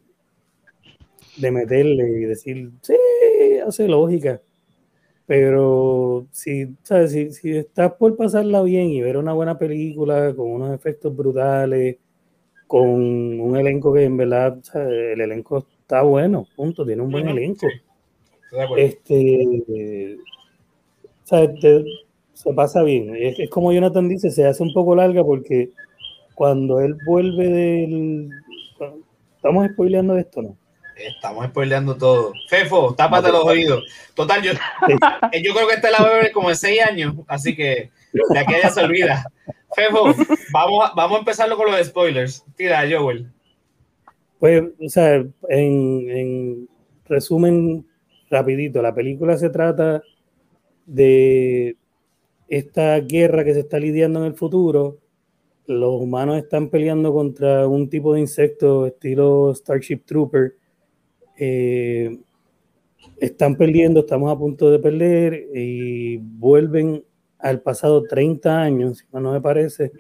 de meterle y decir, sí, hace lógica. Pero si, ¿sabes? Si, si estás por pasarla bien y ver una buena película con unos efectos brutales con un elenco que en verdad, el elenco está bueno, punto, tiene un buen elenco. Este, te- se pasa bien. Es, es como Jonathan dice, se hace un poco larga porque cuando él vuelve del... Estamos spoileando esto, ¿no? Estamos spoileando todo. Fefo, tápate los oídos. Total, yo, yo creo que esta la ver como en seis años, así que de aquí a allá se olvida. Fefo, vamos a, vamos a empezarlo con los spoilers. Tira, Joel. Pues, o sea, en, en resumen rapidito, la película se trata de esta guerra que se está lidiando en el futuro. Los humanos están peleando contra un tipo de insecto estilo Starship Trooper. Eh, están perdiendo, estamos a punto de perder y vuelven al pasado 30 años, si no me parece,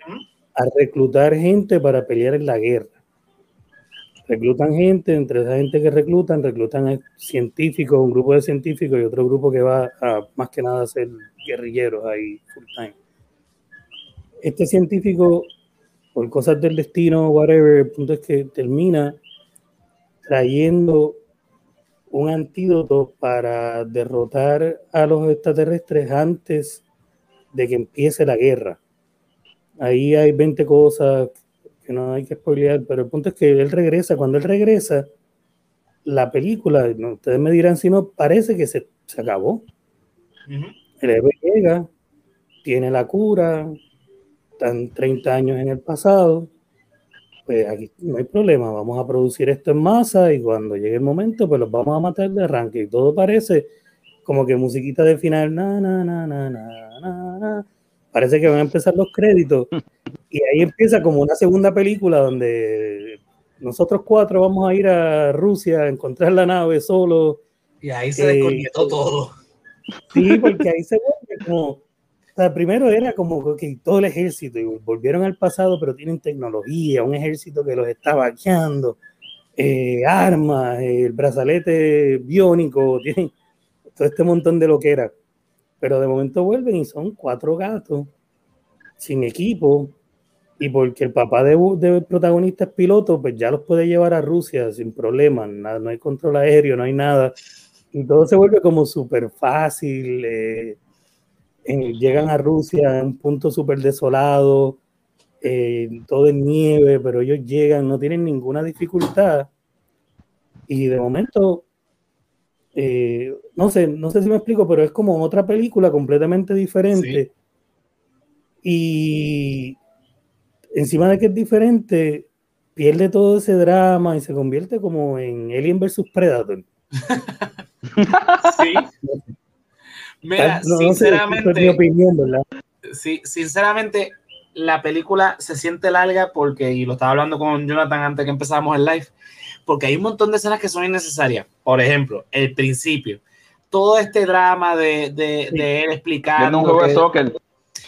a reclutar gente para pelear en la guerra reclutan gente, entre esa gente que reclutan, reclutan científicos, un grupo de científicos y otro grupo que va a más que nada a ser guerrilleros ahí full time. Este científico, por cosas del destino, whatever, el punto es que termina trayendo un antídoto para derrotar a los extraterrestres antes de que empiece la guerra. Ahí hay 20 cosas que no hay que spoilear, pero el punto es que él regresa. Cuando él regresa, la película, no, ustedes me dirán si no, parece que se, se acabó. El héroe llega, tiene la cura, están 30 años en el pasado. Pues aquí no hay problema, vamos a producir esto en masa y cuando llegue el momento, pues los vamos a matar de arranque. Y todo parece como que musiquita de final, na, na, na, na, na, na, na. Parece que van a empezar los créditos. Y ahí empieza como una segunda película donde nosotros cuatro vamos a ir a Rusia a encontrar la nave solo. Y ahí se Eh, todo. Sí, porque ahí se vuelve como. O sea, primero era como que todo el ejército, y volvieron al pasado, pero tienen tecnología, un ejército que los está vaqueando, eh, armas, el brazalete biónico, tienen todo este montón de lo que era. Pero de momento vuelven y son cuatro gatos sin equipo, y porque el papá de- del protagonista es piloto, pues ya los puede llevar a Rusia sin problema, nada, no hay control aéreo, no hay nada. Y todo se vuelve como súper fácil. eh, en- llegan a Rusia en un punto súper desolado, eh, todo en nieve, pero ellos llegan, no tienen ninguna dificultad. Y de momento, eh, no sé, no sé si me explico, pero es como otra película completamente diferente. Y encima de que es diferente, pierde todo ese drama y se convierte como en Alien versus Predator. Sí. Mira, No- no sé, esa es mi sinceramente, opinión, ¿verdad? sí, sinceramente, la película se siente larga porque, y lo estaba hablando con Jonathan antes que empezáramos el live, porque hay un montón de escenas que son innecesarias. Por ejemplo, el principio. Todo este drama de, de, de él soccer.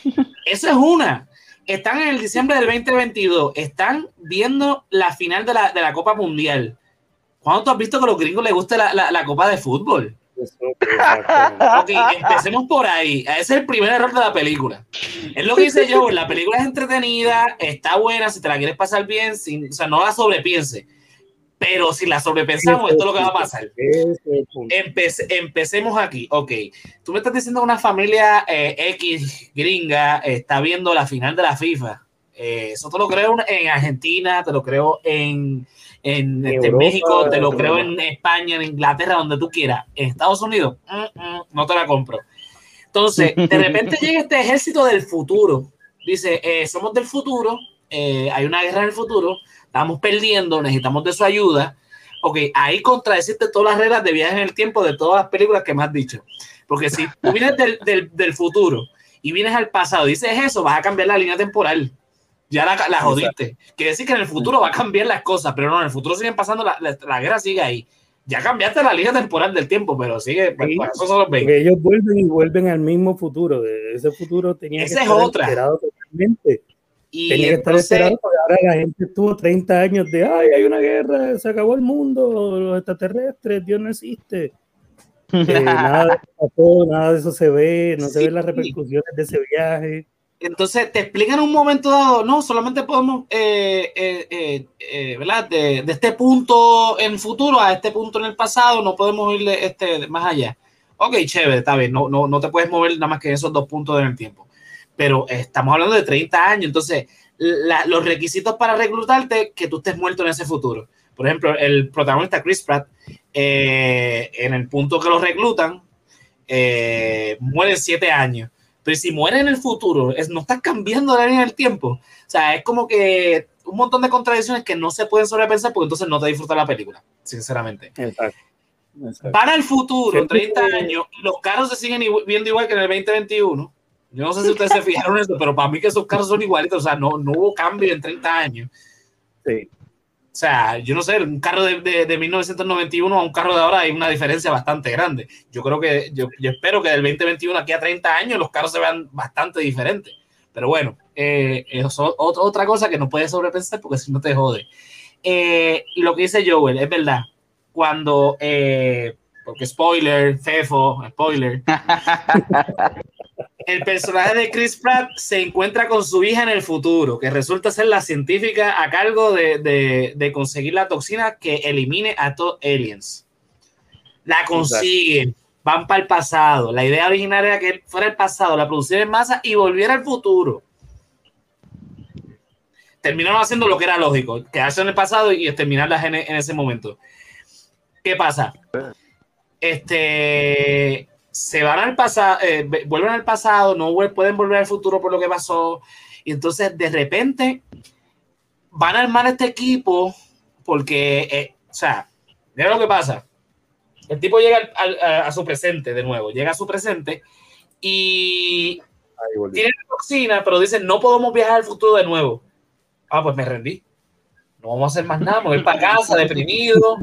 Esa es una. Están en el diciembre del 2022. Están viendo la final de la, de la Copa Mundial. ¿Cuándo tú has visto que a los gringos les gusta la, la- la Copa de fútbol? Ok, empecemos por ahí. Ese es el primer error de la película. Es lo que dice yo, la película es entretenida, está buena, si te la quieres pasar bien, sin, o sea, no la sobrepiense. Pero si la sobrepensamos, esto es lo que va a pasar. Empece- empecemos aquí. Ok, tú me estás diciendo que una familia eh, X gringa está viendo la final de la FIFA. Eh, eso te lo creo en Argentina, te lo creo en, en, este, Europa, México, te lo creo en España, en Inglaterra, donde tú quieras. En Estados Unidos, mm, mm, no te la compro. Entonces, de repente llega este ejército del futuro. Dice, eh, somos del futuro, eh, hay una guerra en el futuro, estamos perdiendo, necesitamos de su ayuda. Ok, ahí contradeciste todas las reglas de viaje en el tiempo de todas las películas que me has dicho. Porque si tú vienes del, del, del futuro y vienes al pasado y dices eso, vas a cambiar la línea temporal. Ya la, la jodiste. Quiere decir que en el futuro va a cambiar las cosas, pero no, en el futuro siguen pasando, la, la, la guerra sigue ahí. Ya cambiaste la línea temporal del tiempo, pero sigue, pues, Sí. eso son los 20. Porque ellos vuelven y vuelven al mismo futuro. Ese futuro tenía Esa que es estar otra. alterado totalmente. Y Tenía que estar entonces, porque ahora la gente estuvo 30 años de ay, hay una guerra, se acabó el mundo, los extraterrestres, Dios no existe. Eh, nada de eso nada de eso se ve, no se Sí. ven las repercusiones de ese viaje. Entonces te explican en un momento dado, no, solamente podemos, eh, eh, eh, ¿verdad? De, este punto en futuro a este punto en el pasado, no podemos ir este, más allá. Ok, chévere, está bien, no, no, no te puedes mover nada más que esos dos puntos en el tiempo. Pero estamos hablando de 30 años, entonces los requisitos para reclutarte que tú estés muerto en ese futuro. Por ejemplo, el protagonista Chris Pratt, en el punto que lo reclutan, muere en siete años. Pero si muere en el futuro, es, no estás cambiando la línea del tiempo. O sea, es como que un montón de contradicciones que no se pueden sobrepensar porque entonces no te disfrutas la película, sinceramente. Exacto. exacto. Para el futuro, Siempre 30 que- años, los carros se siguen igu- viendo igual que en el 2021. Yo no sé si ustedes se fijaron en eso, pero para mí que esos carros son igualitos. O sea, no, no hubo cambio en 30 años. Sí. O sea, yo no sé, un carro de, de, de 1991 a un carro de ahora hay una diferencia bastante grande. Yo creo que, yo, yo espero que del 2021 aquí a 30 años los carros se vean bastante diferentes. Pero bueno, eh, eso es ot- otra cosa que no puedes sobrepensar porque si no te jode. Eh, lo que dice Joel, es verdad. Cuando, eh, porque spoiler, Fefo, spoiler. el personaje de Chris Pratt se encuentra con su hija en el futuro, que resulta ser la científica a cargo de, de- de conseguir la toxina que elimine a todos aliens. La consiguen, van para el pasado. La idea original era que él fuera el pasado, la produciera en masa y volviera al futuro. Terminaron haciendo lo que era lógico, quedarse en el pasado y terminarlas en, en ese momento. ¿Qué pasa? Este se van al pasado, eh, vuelven al pasado, no pueden volver al futuro por lo que pasó. Y entonces de repente van a armar este equipo porque, eh, o sea, mira lo que pasa. El tipo llega al- al- a, su presente de nuevo, llega a su presente y tiene la toxina, pero dicen no podemos viajar al futuro de nuevo. Ah, pues me rendí. No vamos a hacer más nada, me voy para casa deprimido.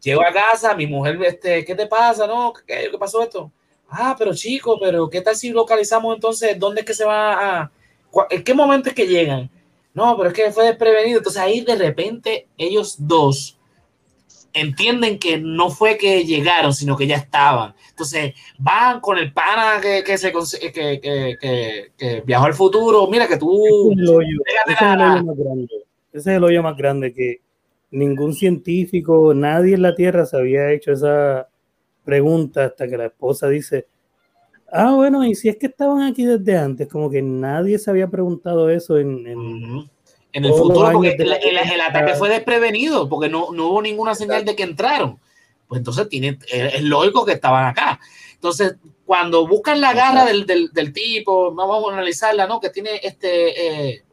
Llego a casa, mi mujer, este, ¿qué te pasa? No, ¿qué, qué pasó esto? Ah, pero chico, pero ¿qué tal si localizamos entonces dónde es que se va a... ¿En qué momento es que llegan? No, pero es que fue desprevenido. Entonces ahí de repente ellos dos entienden que no fue que llegaron, sino que ya estaban. Entonces van con el pana que, que, se, que, que, que- viajó al futuro. Mira que tú... Ese es el hoyo, ese es el hoyo más grande. Ese es el hoyo más grande que ningún científico, nadie en la Tierra se había hecho esa pregunta hasta que la esposa dice, ah, bueno, y si es que estaban aquí desde antes, como que nadie se había preguntado eso en... en- Ujú. En el futuro, porque el, el- el ataque fue desprevenido, porque no, no hubo ninguna señal de que entraron. Pues entonces tiene, es lógico que estaban acá. Entonces, cuando buscan la garra del, del, del tipo, vamos a analizarla, ¿no? Que tiene este eh,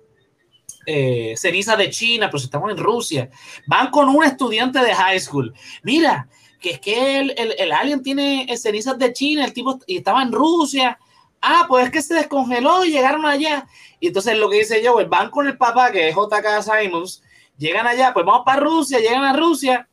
eh, ceniza de China, pero si estamos en Rusia. Van con un estudiante de high school. Mira, que es que el, el, el alien tiene cenizas de China, el tipo y estaba en Rusia. Ah, pues es que se descongeló y llegaron allá. Y entonces lo que dice yo, van con el papá, que es JK Simons, llegan allá, pues vamos para Rusia, llegan a Rusia,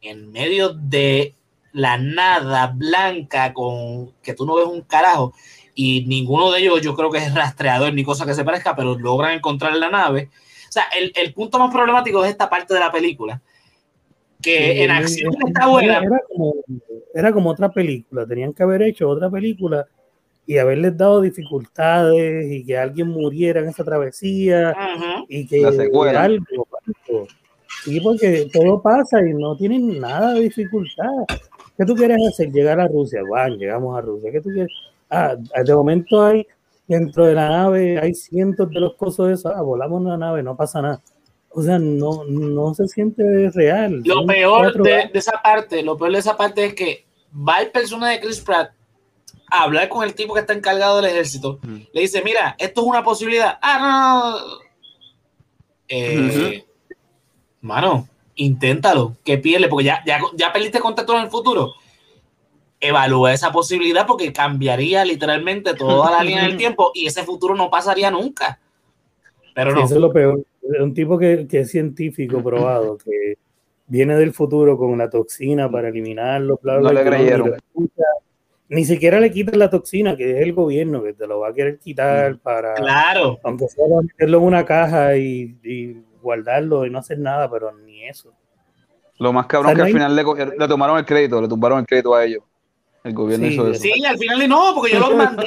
en medio de la nada blanca con que tú no ves un carajo y ninguno de ellos yo creo que es rastreador ni cosa que se parezca, pero logran encontrar la nave. O sea, el, el punto más problemático es esta parte de la película, que en era- acción era- está buena. Era como, era como otra película, tenían que haber hecho otra película y haberles dado dificultades y que alguien muriera en esa travesía Ujú. y que algo, algo. Sí, porque todo pasa y no tienen nada de dificultad. ¿Qué tú quieres hacer? Llegar a Rusia. Van, llegamos a Rusia. ¿Qué tú quieres? Ah, de momento hay, dentro de la nave, hay cientos de los cosos de eso. Ah, volamos en la nave, no pasa nada. O sea, no, no se siente real. Lo Son peor de, esa parte, lo peor de esa parte es que va el personaje de Chris Pratt a hablar con el tipo que está encargado del ejército. Le dice, mira, esto es una posibilidad. Ah, no, no, no. Eh, Mano, inténtalo, que pierde, porque ya, ya, ya perdiste contacto en el futuro. Evalúa esa posibilidad porque cambiaría literalmente toda la línea del tiempo y ese futuro no pasaría nunca. Pero Sí, no. eso es lo peor. Es un tipo que, que es científico probado, que viene del futuro con una toxina para eliminarlo. bla, No le creyeron. ni lo escucha. Ni siquiera le quitan la toxina, que es el gobierno que te lo va a querer quitar para, Claro. aunque sea para meterlo en una caja y, y guardarlo y no hacer nada, pero ni eso. Lo más O cabrón sea, que no al hay- final le, cogieron- le tomaron el crédito, le tumbaron el crédito a ellos. El gobierno Sí, hizo eso. Sí, al final no, porque yo los mandé,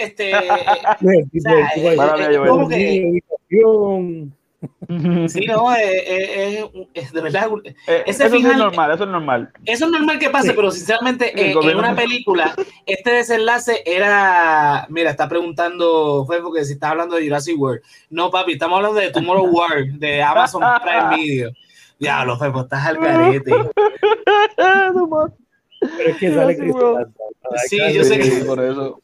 este, tipo- sea, como que-. Sí, no, eh, eh, es, es de verdad, Eh, ese eso final- es normal, eso es normal. eso es normal que pase, pero sinceramente eh, en una película, este desenlace era, mira, está preguntando, fue porque si está hablando de Jurassic World. No, papi, estamos hablando de Tomorrow War, de Amazon Prime Video. Diablo, Fepo, estás al carete. Pero es que sale Chris Pratt. Sí, yo sé que- Sí, por eso.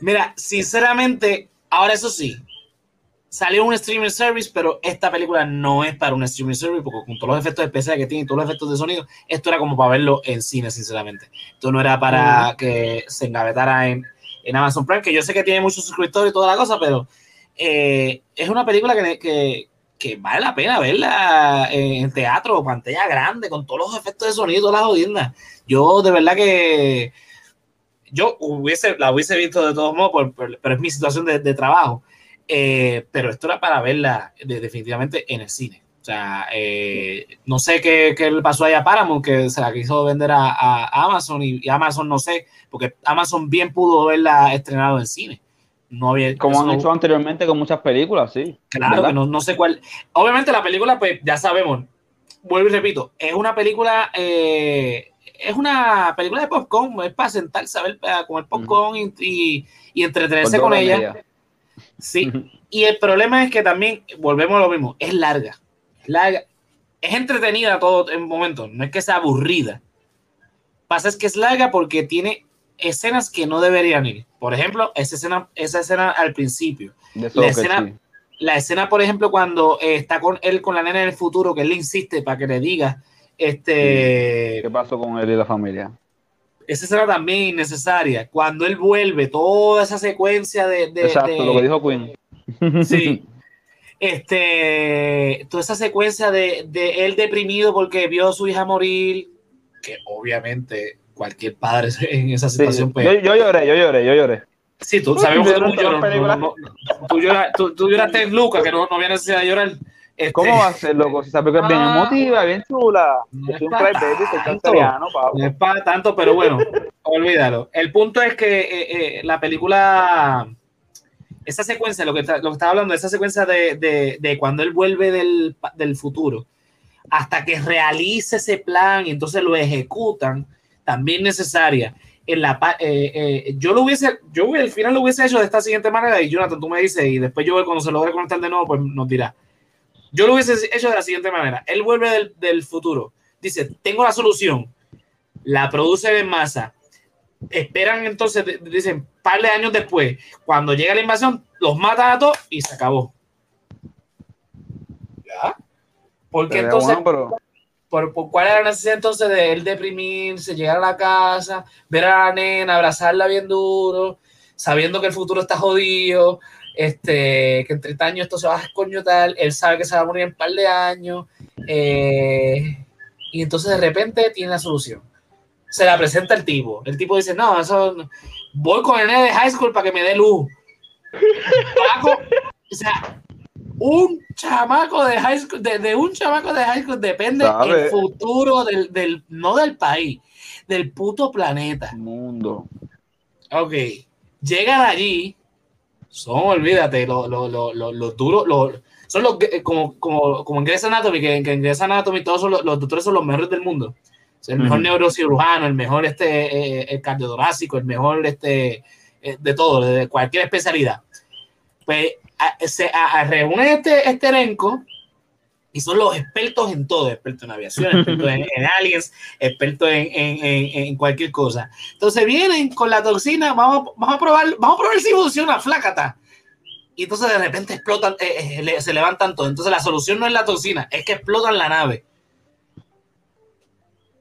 Mira, sinceramente, ahora eso sí, salió un streaming service, pero esta película no es para un streaming service, porque con todos los efectos especiales que tiene y todos los efectos de sonido, esto era como para verlo en cine, sinceramente. Esto no era para que se engavetara en, en Amazon Prime, que yo sé que tiene muchos suscriptores y toda la cosa, pero eh, es una película que, que, que vale la pena verla en teatro pantalla grande, con todos los efectos de sonido y todas las jodiendas. Yo de verdad que yo hubiese, la hubiese visto de todos modos, por- por- pero es mi situación de, de trabajo. Eh, pero esto era para verla de- definitivamente en el cine. O sea, eh, no sé qué, qué le pasó ahí a Paramount, que se la quiso vender a, Amazon y, y Amazon no sé, porque Amazon bien pudo verla estrenado en cine. No había, Como han no- hecho anteriormente con muchas películas, sí. Claro, que no, no sé cuál. Obviamente la película, pues ya sabemos, vuelvo y repito, es una película, eh, es una película de popcorn, es para sentarse a ver, a comer popcorn y, y, y entretenerse Por con ella. Sí, y el problema es que también, volvemos a lo mismo, es larga, es larga, es entretenida todo en momentos, no es que sea aburrida. Pasa es que es larga porque tiene escenas que no deberían ir. Por ejemplo, esa escena, esa escena al principio La escena- sí. la escena, por ejemplo, cuando eh, está con él, con la nena en el futuro, que él le insiste para que le diga, este, ¿Qué pasó con él y la familia? Esa escena también innecesaria. Cuando él vuelve, toda esa secuencia de, de- Exacto, de- lo que dijo Queen. sí, este, toda esa secuencia de, de él deprimido porque vio a su hija morir, que obviamente cualquier padre en esa Sí, situación, pues, yo, yo lloré, yo lloré, yo lloré. Sí, tú sabemos que lloras, tú lloraste en Lucas, que no, no había necesidad de llorar. Este, ¿Cómo va a ser, loco? Si esa película es bien Ah. emotiva, bien chula. No es un para tanto. No es para tanto, pero bueno, olvídalo. El punto es que eh, eh, la película, esa secuencia, lo que, está- lo que estaba hablando, esa secuencia de, de- de cuando él vuelve del, del futuro, hasta que realice ese plan y entonces lo ejecutan, también necesaria. En la, eh, yo lo hubiese, yo al final lo hubiese hecho de esta siguiente manera y Jonathan, tú me dices y después yo cuando se logre conectar de nuevo, pues nos dirá. Yo lo hubiese hecho de la siguiente manera. Él vuelve del, del futuro. Dice, tengo la solución. La producen en masa. Esperan entonces, dicen, par de años después, cuando llega la invasión, los matan a todos y se acabó. ¿Ya? Porque Sería entonces, bueno, pero por, por cuál era la necesidad entonces de él deprimirse, llegar a la casa, ver a la nena, abrazarla bien duro, sabiendo que el futuro está jodido, este, que en 30 años esto se va a escoñotar, él sabe que se va a morir en un par de años, eh, y entonces de repente tiene la solución. Se la presenta el tipo. El tipo dice, no, eso no- voy con el nene de high school para que me dé luz. Paco, o sea, un chamaco de high school, de, de un chamaco de high school depende Sabe. el futuro del, del, no del país, del puto planeta. mundo. Ok, llegan allí, son, olvídate, los lo, lo, lo, los duros, son los que- como, como, como en Grey's Anatomy, que, que en Grey's Anatomy todos son los, los doctores son los mejores del mundo. O sea, el mejor neurocirujano, el mejor este, eh, el cardiotorácico, el mejor este, eh, de todo, de cualquier especialidad. Pues a- se a- a- reúne este, este elenco y son los expertos en todo, expertos en aviación, expertos en, en aliens, expertos en, en, cualquier cosa. Entonces vienen con la toxina, vamos, vamos a probar, vamos a probar si funciona, flácata. Y entonces de repente explotan, eh, eh, se levantan todos. Entonces la solución no es la toxina, es que explotan la nave.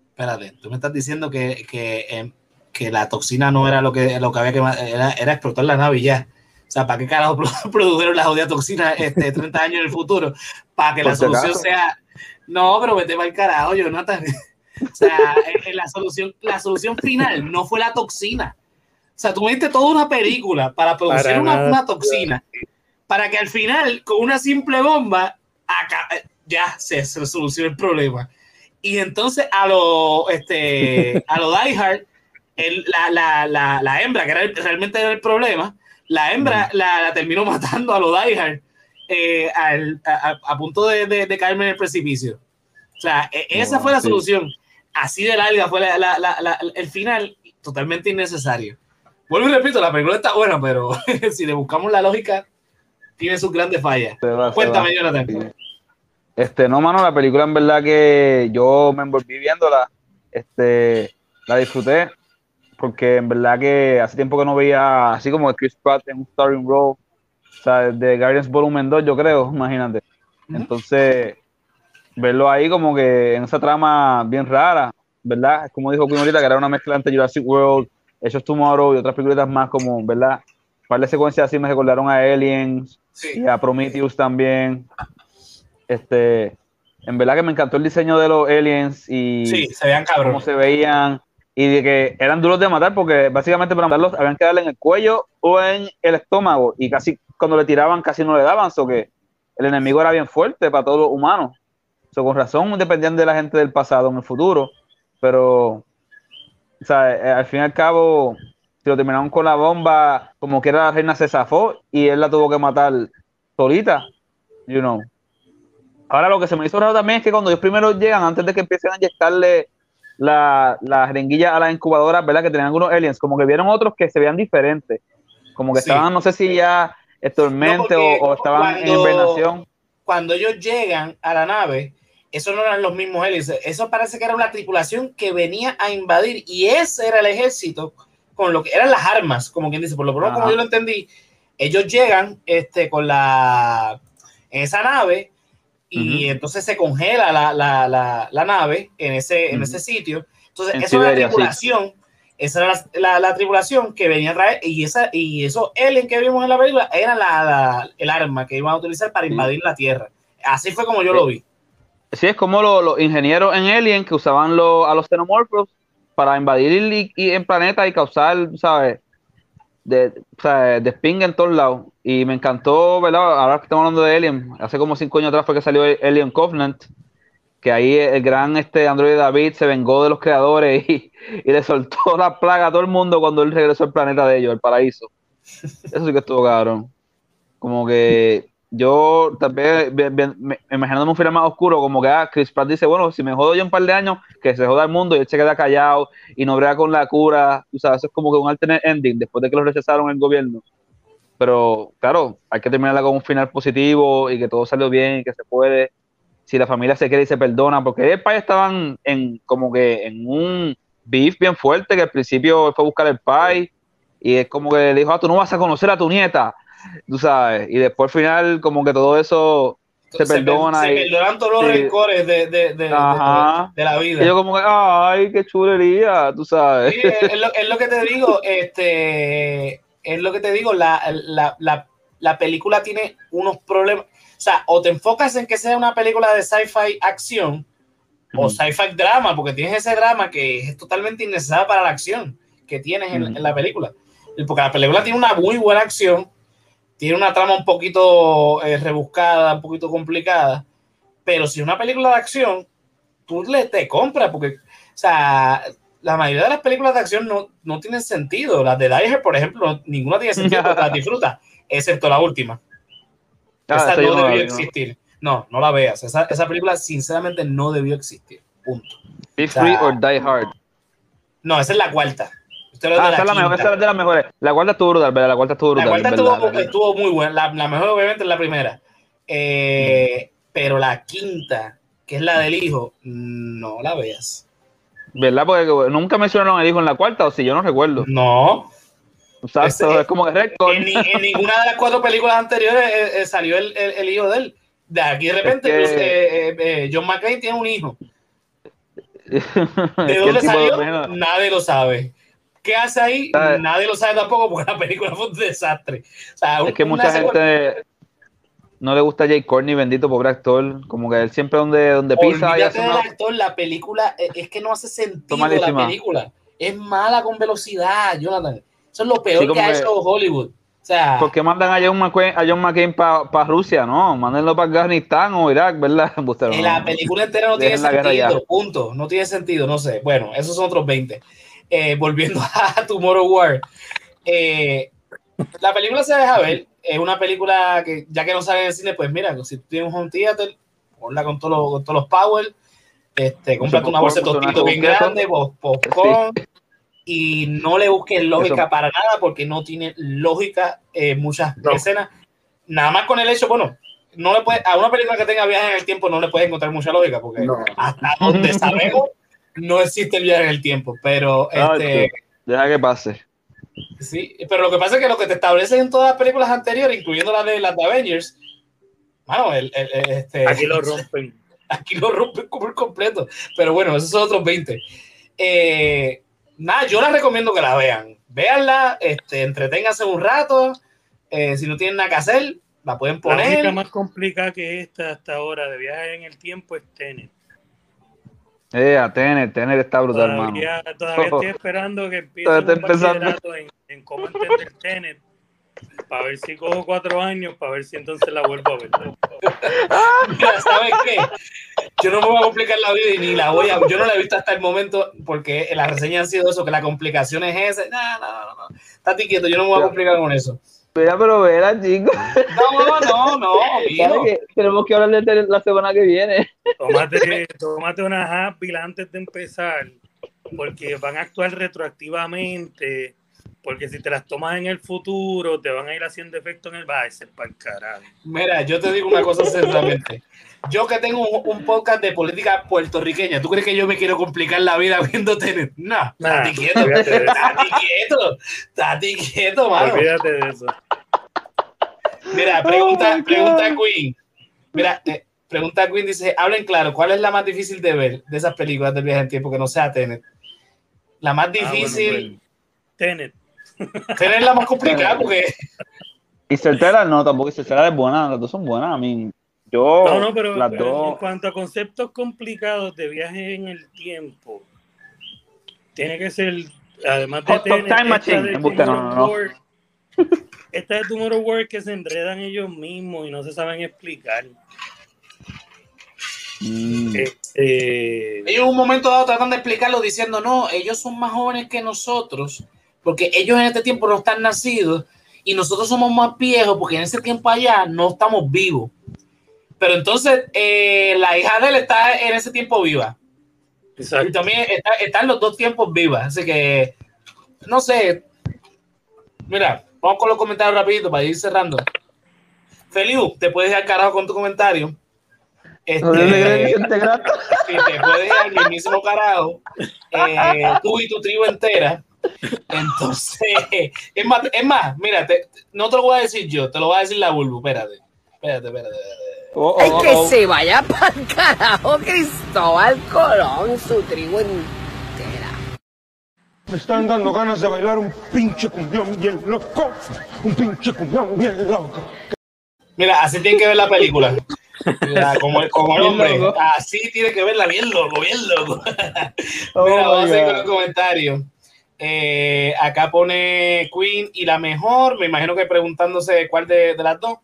Espérate, tú me estás diciendo que, que, eh, que la toxina no era lo que, lo que había que era, era explotar la nave y ya. O sea, ¿para qué carajo produ- produjeron la jodida toxina este, 30 años en el futuro? Para que Por la solución sea. No, pero vete para el carajo, Jonathan. O sea, eh, eh, la solución, la solución final no fue la toxina. O sea, diste toda una película para producir Para una, toxina, para que al final, con una simple bomba, acá, eh, ya se, se el problema. Y entonces a lo, este, a lo Die Hard, el- la, la, la, la hembra, que era el- realmente era el problema, la hembra la, la terminó matando a los Die eh, al- a, punto de, de, de caerme en el precipicio. O sea, e- esa fue la sí. solución. Así de larga fue la- el final, totalmente innecesario. Vuelvo y repito, la película está buena, pero si le buscamos la lógica, tiene sus grandes fallas. Va, Cuéntame. Jonathan. Este, no, mano, la película en verdad que yo me envolví viéndola, este, la disfruté, porque en verdad que hace tiempo que no veía así como Chris Pratt en un starring role, o sea, de Guardians Volumen 2, yo creo, imagínate. Entonces, verlo ahí como que en esa trama bien rara, ¿verdad? Como dijo Queen ahorita, que era una mezcla entre Jurassic World, Hechos Tomorrow y otras películas más como, ¿verdad? Un par de secuencias así me recordaron a Aliens, Sí. y a Prometheus también. Este, en verdad que me encantó el diseño de los aliens y Sí, se cómo se veían y de que eran duros de matar porque básicamente para matarlos habían que darle en el cuello o en el estómago y casi cuando le tiraban casi no le daban, so que el enemigo era bien fuerte para todos los humanos. So, con razón dependían de la gente del pasado en el futuro, pero o sea, eh, al fin y al cabo si lo terminaron con la bomba, como que era la reina se zafó y él la tuvo que matar solita, you know. Ahora lo que se me hizo raro también es que cuando ellos primero llegan, antes de que empiecen a inyectarle la, la jeringuilla a las incubadoras, ¿verdad? Que tenían algunos aliens, como que vieron otros que se veían diferentes. Como que Sí. estaban, no sé si ya estormente No, o, o estaban en cuando- invernación. Cuando ellos llegan a la nave, esos no eran los mismos aliens. Eso parece que era una tripulación que venía a invadir y ese era el ejército con lo que eran las armas, como quien dice, por lo menos como yo lo entendí. Ellos llegan este, con la en esa nave y entonces se congela la, la, la, la nave en ese, en ese sitio. Entonces, En esa era la sí. tripulación. Esa era la, la- la tripulación que venía a traer y, esa, y esos aliens que vimos en la película eran la, la- el arma que iban a utilizar para Sí. invadir la Tierra. Así fue como yo lo vi. Sí, es como lo- los ingenieros en Alien que usaban lo- a los xenomorphos para invadir y, y en planeta y causar, ¿sabes? De, o sea, despingue en todos lados. Y me encantó, ¿verdad? Ahora que estamos hablando de Alien, hace como cinco años atrás fue que salió Alien Covenant, que ahí el gran este Android David se vengó de los creadores y, y le soltó la plaga a todo el mundo cuando él regresó al planeta de ellos, el paraíso. Eso sí que estuvo cabrón. Como que yo también, bien- bien- me- imaginándome un final más oscuro, como que ah, Chris Pratt dice, bueno, si me jodo yo un par de años, que se joda el mundo y él se queda callado y no brega con la cura, tú sabes, eso es como que un alternate ending después de que lo rechazaron el gobierno. Pero claro, hay que terminarla con un final positivo y que todo salió bien y que se puede. Si la familia se quiere y se perdona, porque el país estaban en como que en un beef bien fuerte, que al principio fue a buscar el país y es como que le dijo, ah, tú no vas a conocer a tu nieta, tú sabes, y después al final como que todo eso se perdona Se y- perdonan todos los sí. rencores de, de, de, de- Ajá. de la vida. y yo como que, ay, qué chulería, tú sabes. Sí, es, es lo, es lo que te digo, este, es lo que te digo, la, la, la, la película tiene unos problemas, o sea, o te enfocas en que sea una película de sci-fi acción o sci-fi drama, porque tienes ese drama que es totalmente innecesario para la acción que tienes en, Ujú. en la película. Porque la película tiene una muy buena acción, tiene una trama un poquito eh, rebuscada, un poquito complicada, pero si es una película de acción, tú le te compras, porque, o sea, la mayoría de las películas de acción no, no tienen sentido. Las de Die por ejemplo, ninguna tiene sentido porque las disfrutas, excepto la última. Ah, esa no no la debió existir. No, no la veas. Esa, esa película, sinceramente, no debió existir. Punto. Be sea, free or die hard. No, esa es la cuarta. Usted Ah, de esa es la mejor, esa es de las mejores. La cuarta estuvo brutal, ¿verdad? La cuarta estuvo La brutal. cuarta ¿verdad? estuvo, La- estuvo muy buena. La, la mejor, obviamente, es la primera. Eh, Pero la quinta, que es la del hijo, no la veas. ¿Verdad? Porque nunca mencionaron el hijo en la cuarta, o si yo no recuerdo. No. Exacto, Ese- es como que récord. En, ni- en ninguna de las cuatro películas anteriores eh, eh, salió el, el- el hijo de él. De aquí de repente, Es que- pues, John McClane tiene un hijo. ¿De Es dónde salió? Nadie lo sabe. ¿Qué hace ahí? ¿Sabe? Nadie lo sabe tampoco porque la película fue un desastre. O sea, Es que mucha gente no le gusta a Jay Courtney, bendito pobre actor. Como que él siempre donde, donde pisa Olvídate del una- actor, la película eh, es que no hace sentido la película. Es mala con velocidad, Jonathan. Eso es lo peor Sí, que ha hecho Hollywood. O sea, ¿Por qué mandan a John McCain, a John McCain para Rusia? No, mándenlo para Afganistán o Irak, ¿verdad? En la película entera no tiene sentido. Punto. No tiene sentido, no sé. Bueno, esos son otros 20. Eh, volviendo a Tomorrow War, eh, la película se deja ver. Es una película que, ya que no sale en el cine, pues mira, si tú tienes un home theater, ponla con todos los, con todos los power, este, cómprate una bolsa de tostito bien grande, popcorn, y no le busques lógica Eso. para nada, porque no tiene lógica en muchas No. escenas. Nada más con el hecho, bueno, no le puede, a una película que tenga viaje en el tiempo no le puedes encontrar mucha lógica, porque No. hasta donde sabemos no existe el viaje en el tiempo, pero este, Deja que pase. sí, pero lo que pasa es que lo que te establecen en todas las películas anteriores, incluyendo las de las de Avengers, mano, el, el- el- este, Aquí lo rompen. aquí lo rompen por completo, pero bueno, esos son otros 20. Eh, nada, yo la recomiendo que la vean, véanla, este, entreténganse un rato, eh, si no tienen nada que hacer, la pueden La única poner. más complicada que esta hasta ahora de viaje en el tiempo es Tenet. Eh, a Tener, Tener está brutal, hermano. Todavía, todavía estoy esperando que empiece Todavía un bachillerato en, en cómo entender Tenet para ver si cojo cuatro años, para ver si entonces la vuelvo a ver. Mira, ¿sabes qué? Yo no me voy a complicar la vida y ni la voy a. Yo no la he visto hasta el momento porque las reseñas han sido eso, que la complicación es esa. No, no, no, no. Estate quieto, yo no me voy a complicar con eso. Mira, pero verá, chicos. No, no, no, no. amigo. ¿Sabes que tenemos que hablar de la semana que viene. Tómate, tómate una Happy antes de empezar, porque van a actuar retroactivamente, porque si te las tomas en el futuro, te van a ir haciendo efecto en el va a ser para el carajo. Mira, yo te digo una cosa sinceramente. Yo que tengo un, un podcast de política puertorriqueña, ¿tú crees que yo me quiero complicar la vida viendo tener? No, Nah, quieto, quieto, estate quieto, mano. Olvídate de eso. Mira, pregunta, pregunta a Queen. Mira, eh, pregunta a Queen, dice, hablen claro, ¿cuál es la más difícil de ver de esas películas del viaje en tiempo que no sea Tenet? La más Ah, bueno, difícil, pues, Tenet. Tenet es la más complicada porque Y Certera no, tampoco. Y Certera es buena. Las dos son buenas. A mí, yo. No, no, pero las dos. en cuanto a conceptos complicados de viaje en el tiempo, tiene que ser, además de Hot Top Tenet, Time Machine. de Embuste, no, no, no. Esta de Tomorrow War que se enredan ellos mismos y no se saben explicar. Mm. Este, ellos en un momento dado tratan de explicarlo diciendo, no, ellos son más jóvenes que nosotros, porque ellos en este tiempo no están nacidos y nosotros somos más viejos porque en ese tiempo allá no estamos vivos. Pero entonces eh, la hija de él está en ese tiempo viva. Y exacto. también está, están los dos tiempos vivas. Así que, no sé. Mira, vamos con los comentarios rapidito para ir cerrando. Feliu, te puedes ir al carajo con tu comentario. Este, No Grato. Sí, te puedes ir al mismísimo carajo. Eh, tú y tu tribu entera. Entonces, es más, es más mira, te- no te lo voy a decir yo, te lo va a decir la Bulbu. Espérate, espérate, espérate. espérate. Oh, oh, oh, que oh. se vaya para carajo Cristóbal Colón, su tribu entera. Me están dando ganas de bailar un pinche cumbión bien loco. Un pinche cumbión bien loco. Mira, así tiene que ver la película. Mira, como, el- como el hombre. Así tiene que verla, bien loco, bien loco. Oh Mira, vamos a God. con los comentarios. Eh, acá pone Queen y la mejor. Me imagino que preguntándose cuál de, de las dos.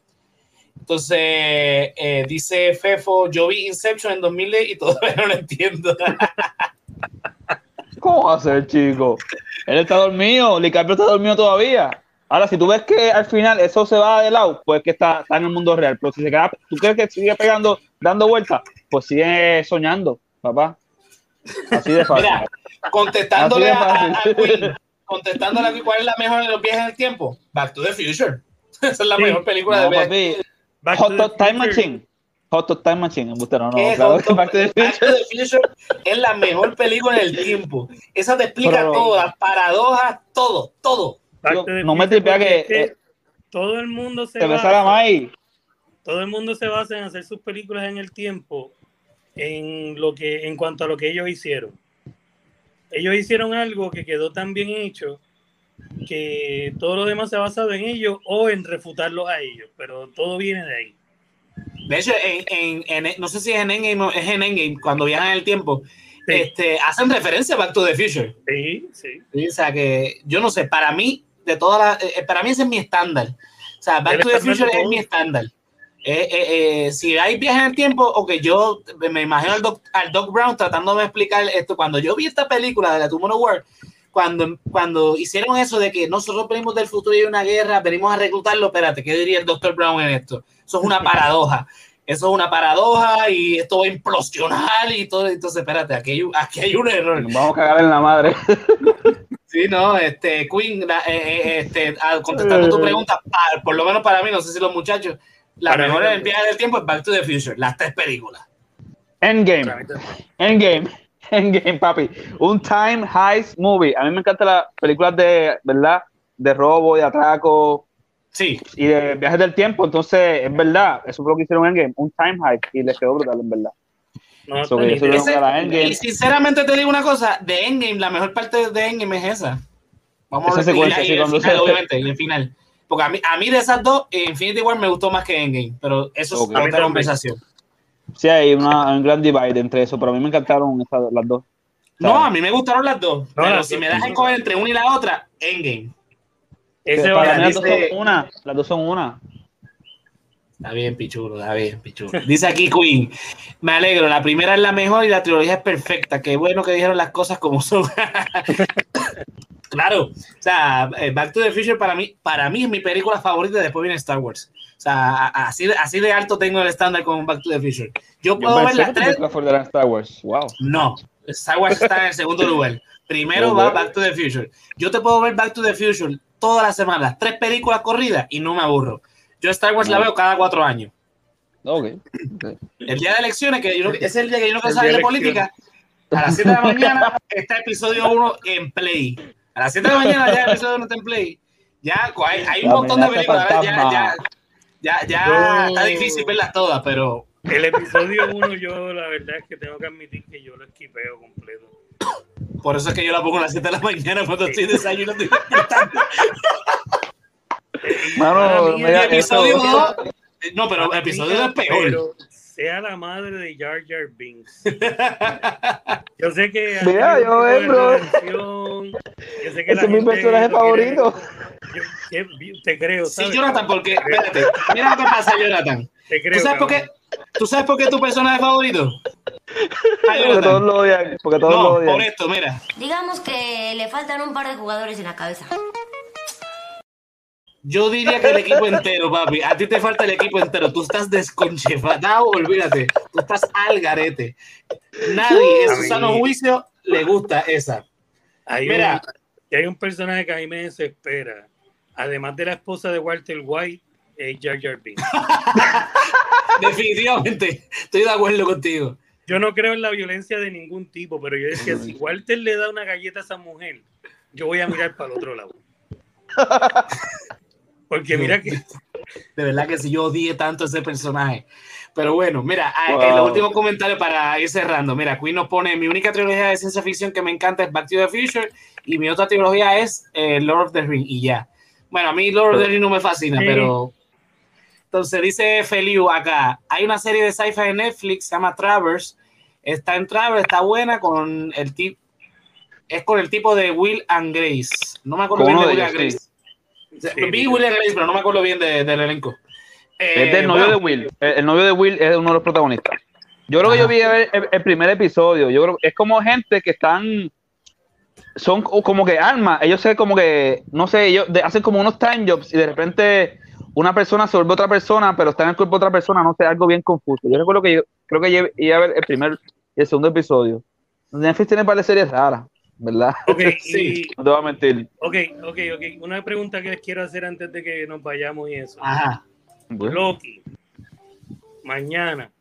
Entonces, eh, dice Fefo, yo vi Inception en 2000 y todavía no lo entiendo. ¿Cómo va a ser, chico? Él está dormido, Licapio está dormido todavía. Ahora, si tú ves que al final eso se va de lado, pues que está, está en el mundo real. Pero si se queda, tú crees que sigue pegando, dando vueltas, pues sigue soñando, papá. Así de fácil. Mira, contestándole Así de a, a. Queen, contestándole a Queen, ¿cuál es la mejor de los viajes en el tiempo? Back to the Future. Esa es la Sí. mejor película No, de viajes. papi. Back to Hot the Time. Machine. Hot Top Time Machine. embuste, No, no, ¿Qué es claro Hot que Back to the Top- Back to Future. the Future es la mejor película en el tiempo. Esa te explica Pero- todo, las paradojas, todo, todo. Yo- no me tripea que, es eh, todo el mundo se Te basa, todo el mundo se basa en hacer sus películas en el tiempo en lo que en cuanto a lo que ellos hicieron ellos hicieron algo que quedó tan bien hecho que todo lo demás se ha basado en ellos o en refutarlos a ellos pero todo viene de ahí De hecho, en, en- en- no sé si es en Endgame, es en Endgame, cuando viajan en el tiempo, Sí. este, hacen referencia a Back to the Future. sí sí O sea que yo no sé, para mí, de todas las, eh, para mí ese es mi estándar. O sea, Back to the Future es mi estándar. Eh, eh, eh, si hay viajes en el tiempo, o que yo me imagino al Doc, al Doc Brown tratándome de explicar esto. Cuando yo vi esta película de la Tomorrow War, cuando, cuando hicieron eso de que nosotros venimos del futuro y hay una guerra, venimos a reclutarlo, espérate, ¿qué diría el doctor Brown en esto? Eso es una paradoja. Eso es una paradoja y esto va a implosionar y todo. Entonces, espérate, aquí hay, un- aquí hay un error. Nos vamos a cagar en la madre. Sí, no, este, Queen, la- eh, eh, este, ah, contestando tu pregunta, por lo menos para mí, no sé si los muchachos, la Para mejor en el también. viaje del tiempo es Back to the Future, las tres películas. Endgame. Endgame. Endgame, papi. Un time heist movie. A mí me encantan las películas de, ¿verdad? De robo, de atraco Sí, y de viajes del tiempo. Entonces, es verdad. Eso fue lo que hicieron en Endgame. Un time heist. Y les quedó brutal, en verdad. No, que Endgame. y sinceramente te digo una cosa, de Endgame, la mejor parte de Endgame es esa. Vamos Esa a ver, secuencia, y, sí, y el cuando final, se- obviamente, y el final. Porque a mí, a mí de esas dos, Infinity War me gustó más que Endgame, pero eso Ok. es A mí otra también. conversación. Sí, hay una, un gran divide entre eso. Pero a mí me encantaron esas, las dos. No, a mí me gustaron las dos, No, pero si me das a escoger entre una y la otra, Endgame. Ese para mí las dos dice- son una. Las dos son una. Está bien, pichulo, está bien, pichulo. Dice aquí Queen, me alegro, la primera es la mejor y la trilogía es perfecta. Qué bueno que dijeron las cosas como son. claro, o sea, eh, Back to the Future para mí, para mí es mi película favorita, después viene Star Wars. O sea, así, de- así de alto tengo el estándar con Back to the Future. Yo Yo puedo ver las tres. Star Wars. Wow. No, Star Wars está en el segundo lugar. Primero va Back to the Future. Yo te puedo ver Back to the Future todas las semanas, tres películas corridas y no me aburro. Yo Star Wars la veo cada cuatro años. Ok. El día de elecciones, que yo es el día que yo no quiero saber de política, a las 7 de la mañana está episodio 1 en Play. A las 7 de la mañana ya el episodio 1 está en Play. Ya hay, hay un La montón de películas, ya, ya, ya, ya Yo- está difícil verlas todas, pero El episodio 1 yo la verdad es que tengo que admitir que yo lo esquipeo completo. por eso es que yo la pongo a las 7 de la mañana cuando estoy desayunando. y despertando. Mano, mira, el episodio eso- 2, no, pero el episodio 2 es peor. Sea la madre de Jar Jar Binks. Yo sé que. Mira, yo sé que Ese la es mi personaje no quiere- favorito. Yo- te creo. Sí, ¿sabes? Jonathan, porque, espérate, mira lo que pasa, Jonathan. Te creo. ¿Tú sabes por qué? ¿Tú sabes por qué es tu personaje favorito? Porque todos lo odian. Porque todos lo No, odian. por esto, mira. Digamos que le faltan un par de jugadores en la cabeza. Yo diría que el equipo entero, papi. A ti te falta el equipo entero. Tú estás desconchefatado, olvídate. Tú estás al garete. Nadie en A su sano juicio le gusta esa. Hay Mira. un, hay un personaje que a mí me desespera. Además de la esposa de Walter White, es Jar Jar Binks. Definitivamente. Estoy de acuerdo contigo. Yo no creo en la violencia de ningún tipo, pero yo decía, si Walter le da una galleta a esa mujer, yo voy a mirar para el otro lado. Porque mira que De verdad que si yo odié tanto ese personaje. Pero bueno, mira, a- Wow. en los últimos comentarios para ir cerrando. Mira, Queen nos pone: Mi única trilogía de ciencia ficción que me encanta es Back to the Future. Y mi otra trilogía es eh, Lord of the Rings. Y ya. Bueno, a mí Lord of the Rings no me fascina, Sí. pero. Entonces dice Feliu acá: Hay una serie de sci-fi en Netflix, se llama Travers. Está en Travers, está buena con el tipo. Es con el tipo de Will and Grace. No me acuerdo bien de Will and Grace. Sí, Vi sí. Will and Grace, pero no me acuerdo bien de- del elenco. Eh, Es del novio bueno, de Will. El, el novio de Will es uno de los protagonistas. Yo creo que Ajá. yo vi el, el- el primer episodio. Yo creo es como gente que están. Son co- como que almas. Ellos se como que. No sé, ellos de- hacen como unos time jobs y de repente una persona se vuelve otra persona, pero está en el cuerpo de otra persona. No sé, algo bien confuso. Yo recuerdo que yo creo que iba a ver el primer y el segundo episodio. Netflix tiene par de series raras, ¿verdad? Ok, Sí. y- No te voy a mentir. ok, ok, ok. Una pregunta que les quiero hacer antes de que nos vayamos y eso. Ajá. Loki, mañana.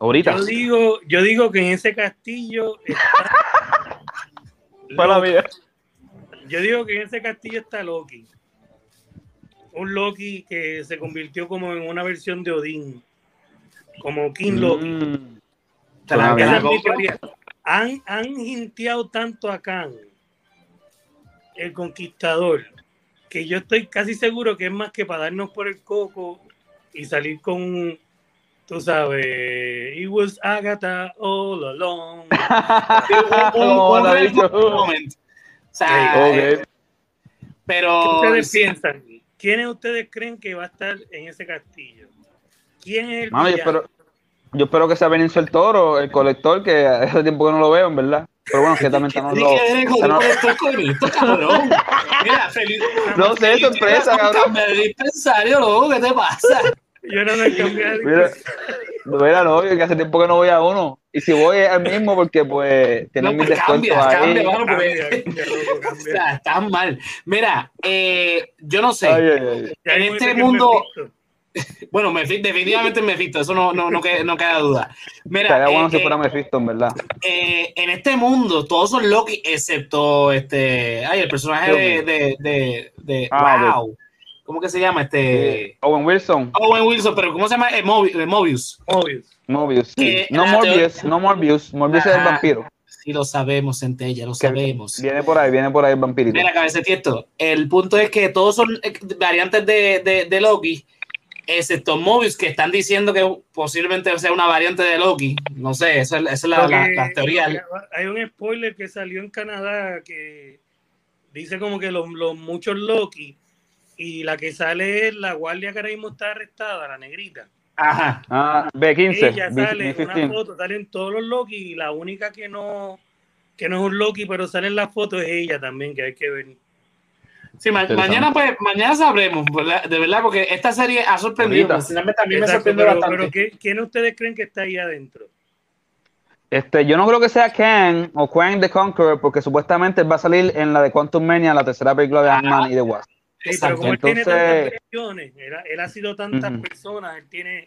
Ahorita. Yo digo, yo digo que en ese castillo está. Fue la Loki. mía. Yo digo que en ese castillo está Loki. Un Loki que se convirtió como en una versión de Odín. Como King Loki. Mm. La- te la Esa es mi compro. teoría. Han, han hinteado tanto a Khan, el conquistador, que yo estoy casi seguro que es más que para darnos por el coco y salir con, tú sabes, it was Agatha all along. Eh, ¿Qué pero ustedes sí, piensan? ¿Quiénes ustedes creen que va a estar en ese castillo? ¿Quién es el villano? espero, yo espero que sea Benicio el Toro, el colector, que hace tiempo que no lo veo, en verdad. Pero bueno, que también estamos los. Mira, feliz. No sé, sorpresa, cabrón. de dispensario, loco, ¿qué te pasa? Yo no me cambié de Mira, mira, no, que hace tiempo que no voy a uno. Y si voy al mismo, porque pues tienen No, mis pues descuentos ahí. cambia, porque- Cambia, O sea, están mal. Mira, eh, yo no sé. Ay, ay, ay. Ya en este mundo-. Bueno, Mephi- definitivamente Mephisto, eso no, no, no, queda, no queda duda. Mira, Estaría bueno eh, si eh, fuera Mephisto, en verdad. eh, en este mundo todos son Loki, excepto este. Ay, el personaje de. de, de, de- Ah, wow. ¿Cómo que se llama? Este. Owen Wilson, Owen Wilson, pero ¿cómo se llama? Eh, Mobi- eh, Mobius. Mobius. Mobius. sí. Que No la Morbius, no Morbius. Morbius es el vampiro. Sí, lo sabemos, Centella, lo Que sabemos. Viene por ahí, viene por ahí el vampirito. Mira, cabeza de tiesto. El punto es que todos son eh, variantes de, de, de Loki, excepto Mobius, que están diciendo que posiblemente sea una variante de Loki. No sé, esa es, esa es la, la- que- la teoría. Hay un spoiler que salió en Canadá que dice como que los, los muchos Loki y la que sale es la guardia que ahora mismo está arrestada, la negrita. Ajá. Ah, B15. Ella B- sale en una B15. foto, salen todos los Loki y la única que no que no es un Loki, pero sale en la foto es ella también, que hay que ver. Sí, ma- mañana pues, mañana sabremos, ¿verdad? de verdad, porque esta serie ha sorprendido. Personalmente, a mí me sorprendió pero, bastante. pero ¿qué- ¿quién ustedes creen que está ahí adentro? Este, yo no creo que sea Kang o Kang the Conqueror, porque supuestamente él va a salir en la de Quantum Mania, la tercera película de Ant-Man y de Wasp. Sí, pero como él tiene tantas versiones, él, ha- él ha sido tantas personas, él tiene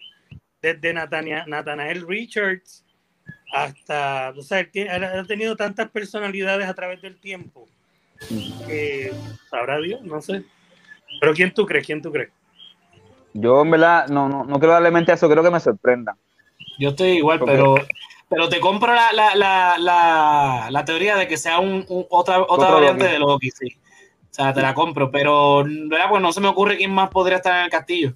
desde Nathanael Richards hasta, o sea, él, tiene- él ha tenido tantas personalidades a través del tiempo que sabrá Dios, no sé. Pero ¿quién tú crees? ¿Quién tú crees? Yo, en verdad, no, no, no quiero darle mente a eso, creo que me sorprenda. Yo estoy igual, pero, pero te compro la, la, la, la, la teoría de que sea un, un- otra, otra variante Loki. de Loki, sí. O sea, te la compro, pero ¿verdad? Pues no se me ocurre quién más podría estar en el castillo.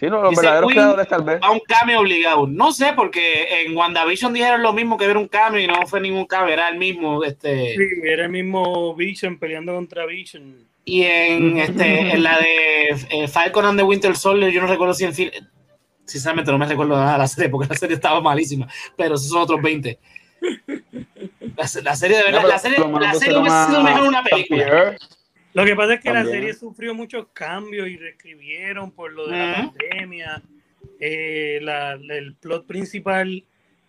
Sí, no, los Dice verdaderos Queen- creadores tal vez. A un cambio obligado. No sé, porque en WandaVision dijeron lo mismo que ver un cambio y no fue ningún cambio, era el mismo. Este, Sí, era el mismo Vision peleando contra Vision. Y en, este, en la de eh, Falcon and the Winter Soldier, yo no recuerdo si en fin. Sinceramente no me recuerdo nada de la serie porque la serie estaba malísima, pero esos son otros 20. La, la serie de verdad, la serie, la serie hubiese sido mejor una película. Lo que pasa es que la serie sufrió muchos cambios y reescribieron por lo de la pandemia. Eh, la- el plot principal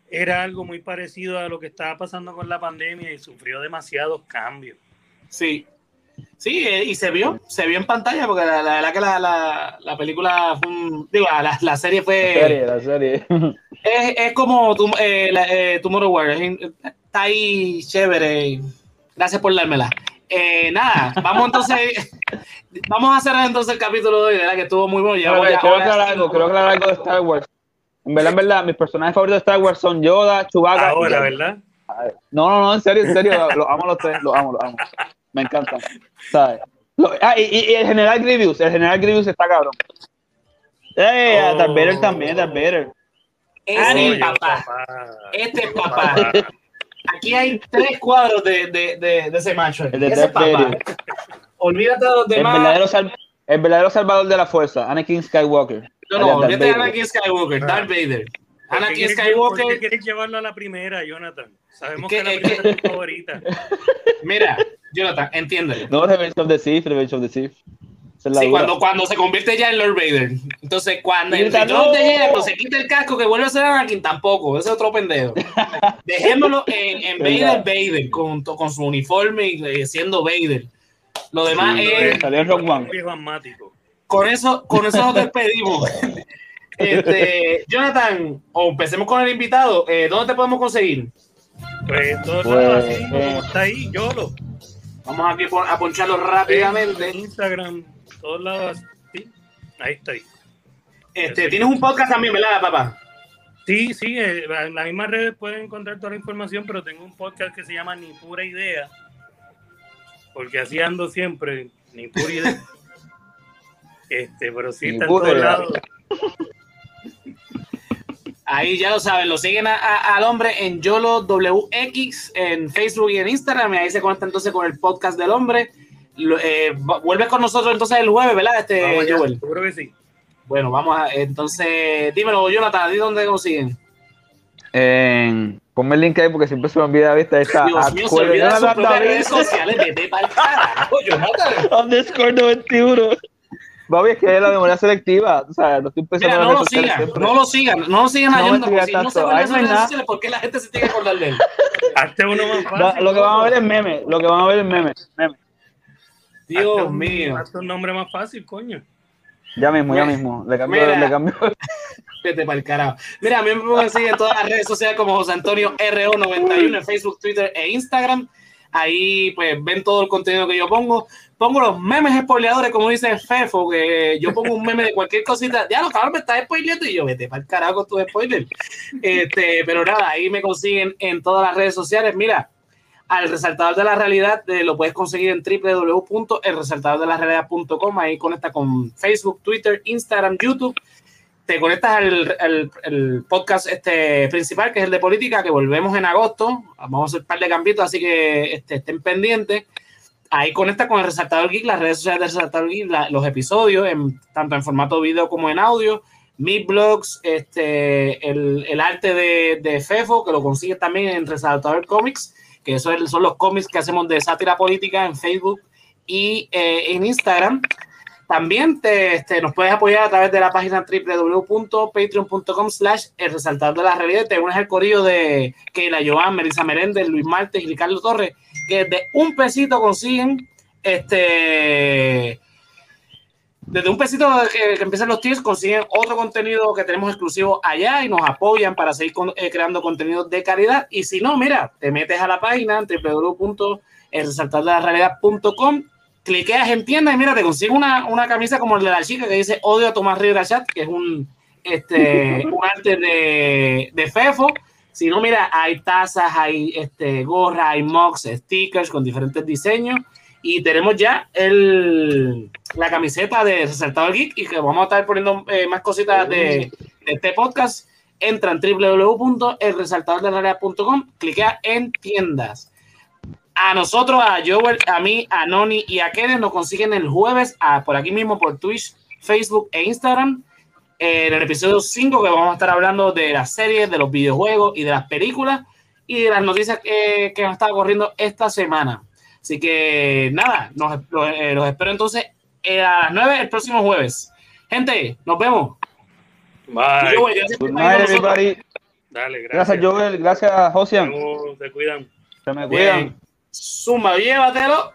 era algo muy parecido a lo que estaba pasando con la pandemia y sufrió demasiados cambios. Sí. Sí, eh, y se vio, se vio en pantalla porque la, la verdad que la, la, la película fue un- digo, la, la serie fue La serie, la serie. es, es como tu, eh, la, eh, Tomorrow War, es- está ahí chévere. Gracias por dármela. Eh, nada, vamos entonces, vamos a cerrar entonces el capítulo de hoy, ¿verdad? Que estuvo muy bueno. Creo ya creo era algo, creo era algo de Star Wars. En verdad, en verdad, mis personajes favoritos de Star Wars son Yoda, Chewbacca. Ahora. ¿verdad? No, no, no, en serio, en serio, los amo a los tres, los amo, los amo. Me encantan. ¿Sabes? Lo- ah, y, y- el general Grievous, el general Grievous está cabrón. Eh, Oh. Darth Vader también, Darth Vader. Ese es papá. Este es papá. Aquí hay tres cuadros de, de, de, de ese macho. El de Ese es papá. Olvídate de los El demás. verdadero, sal- el verdadero salvador de la fuerza, Anakin Skywalker. No, no, olvídate de. Anakin Skywalker, Ah. Darth Vader. ¿Por qué Anakin quieres- ¿Por qué Skywalker, quieres llevarlo a la primera, Jonathan? Sabemos Es que, que- la es primera es tu favorita. mira, Jonathan, entiéndelo. No, Revenge of the Sith, Revenge of the Sith. Sí, cuando, cuando se convierte ya en Lord Vader. Entonces, cuando el Grita, retorno de ¡No! hierro se quita el casco que vuelve a ser Anakin, tampoco. Ese es otro pendejo. Dejémoslo en, en Vader. Vader, con, con su uniforme y eh, siendo Vader. Lo demás Sí, es. Salió One. Asmático. Con eso, con eso nos despedimos. Este, Jonathan, o empecemos con el invitado. Eh, ¿Dónde te podemos conseguir? Pues todos Pues, así, eh. como está ahí, Yolo. Vamos aquí a poncharlo En rápidamente. Instagram, todos lados así. Ahí está ahí. Este, tienes un podcast también, ¿verdad, papá? Sí, sí, eh, en las mismas redes pueden encontrar toda la información, pero tengo un podcast que se llama Ni Pura Idea. Porque así ando siempre, ni pura idea. Este, pero sí Ni está en pura todos idea. lados. Ahí ya lo saben, lo siguen a- a- al hombre en YOLO WX en Facebook y en Instagram. Y ahí se conecta entonces con el podcast del hombre. Lo- eh, vuelves con nosotros entonces el jueves, ¿verdad? Este, Vamos allá, Joel? seguro que sí. Bueno, vamos a. Entonces, dímelo, Jonathan, ¿a ti dónde consiguen? En- Ponme el link ahí porque siempre se me olvida, está. Dios mío, se olvida de sus propias redes sociales. Vete pa'l carajo, Jonathan. Underscore 91. Bobby, es que es la memoria selectiva. O sea, no estoy pensando Mira, no lo sigan, siempre. no lo sigan, no lo sigan No a me Jonathan, sigas porque si no se no hay redes sociales, ¿por qué la gente se tiene que acordar de él? Hazte uno más No, fácil. lo que van a ver es meme. Lo que van a ver es meme. meme. Dios Hazte un- mío. hazte un nombre más fácil, coño. Ya mismo, ya mismo. Le cambio, Mira. le cambio. Vete para el carajo. Mira, a mí me pueden seguir en todas las redes sociales como José Antonio RO91 en Facebook, Twitter e Instagram. Ahí pues ven todo el contenido que yo pongo. Pongo los memes spoileadores, como dice Fefo, que yo pongo un meme de cualquier cosita. Ya lo cabrón me está spoileando y yo vete para el carajo con tu spoiler. Este, pero nada, ahí me consiguen en todas las redes sociales. Mira, al resaltador de la realidad eh, lo puedes conseguir en www.elresaltadordelarealidad.com. Ahí conecta con Facebook, Twitter, Instagram, YouTube. Te conectas al, podcast este principal, que es el de política, que volvemos en agosto. Vamos a hacer un par de cambios, así que este, estén pendientes. Ahí conecta con el Resaltador Geek, las redes sociales del Resaltador Geek, los episodios, tanto en formato video como en audio. Mis blogs, este, el, el arte de, de Fefo, que lo consigues también en Resaltador Comics, que son los cómics que hacemos de sátira política en Facebook y eh, en Instagram. También te, este, nos puedes apoyar a través de la página www.patreon.com slash el resaltador de la realidad. Te unes al corillo de Keila Joan, Melissa Meréndez, Luis Martes y Ricardo Torres, que de un pesito consiguen este desde un pesito que, que empiezan los tiers consiguen otro contenido que tenemos exclusivo allá y nos apoyan para seguir con- eh, creando contenido de calidad. Y si no, mira, te metes a la página www.elresaltadordelarrealidad.com cliqueas en tienda y mira, te consigues una, una camisa como el de la chica que dice odio a Tomás Rivera Chat, que es un, este, un arte de, de Fefo. Si no, mira, hay tazas, hay este, gorras, hay mugs, stickers con diferentes diseños. Y tenemos ya el, la camiseta de Resaltador Geek y que vamos a estar poniendo eh, más cositas de, este podcast. Entra en www.elresaltadordelarrealidad.com, cliquea en tiendas. A nosotros, a Joel, a mí, a Noni y a Kenneth nos consiguen el jueves a- por aquí mismo por Twitch, Facebook e Instagram. eh, en el episodio 5 que vamos a estar hablando de las series, de los videojuegos y de las películas y de las noticias que, que han estado corriendo esta semana. Así que nada, nos, los, eh, los espero entonces eh, a las 9 el próximo jueves. Gente, nos vemos. Bye. Joel, gracias Good night, everybody. Dale, gracias. Gracias, Joel. Gracias, Josian. Se cuidan. Se me Bien. cuidan. Zumba, llévatelo.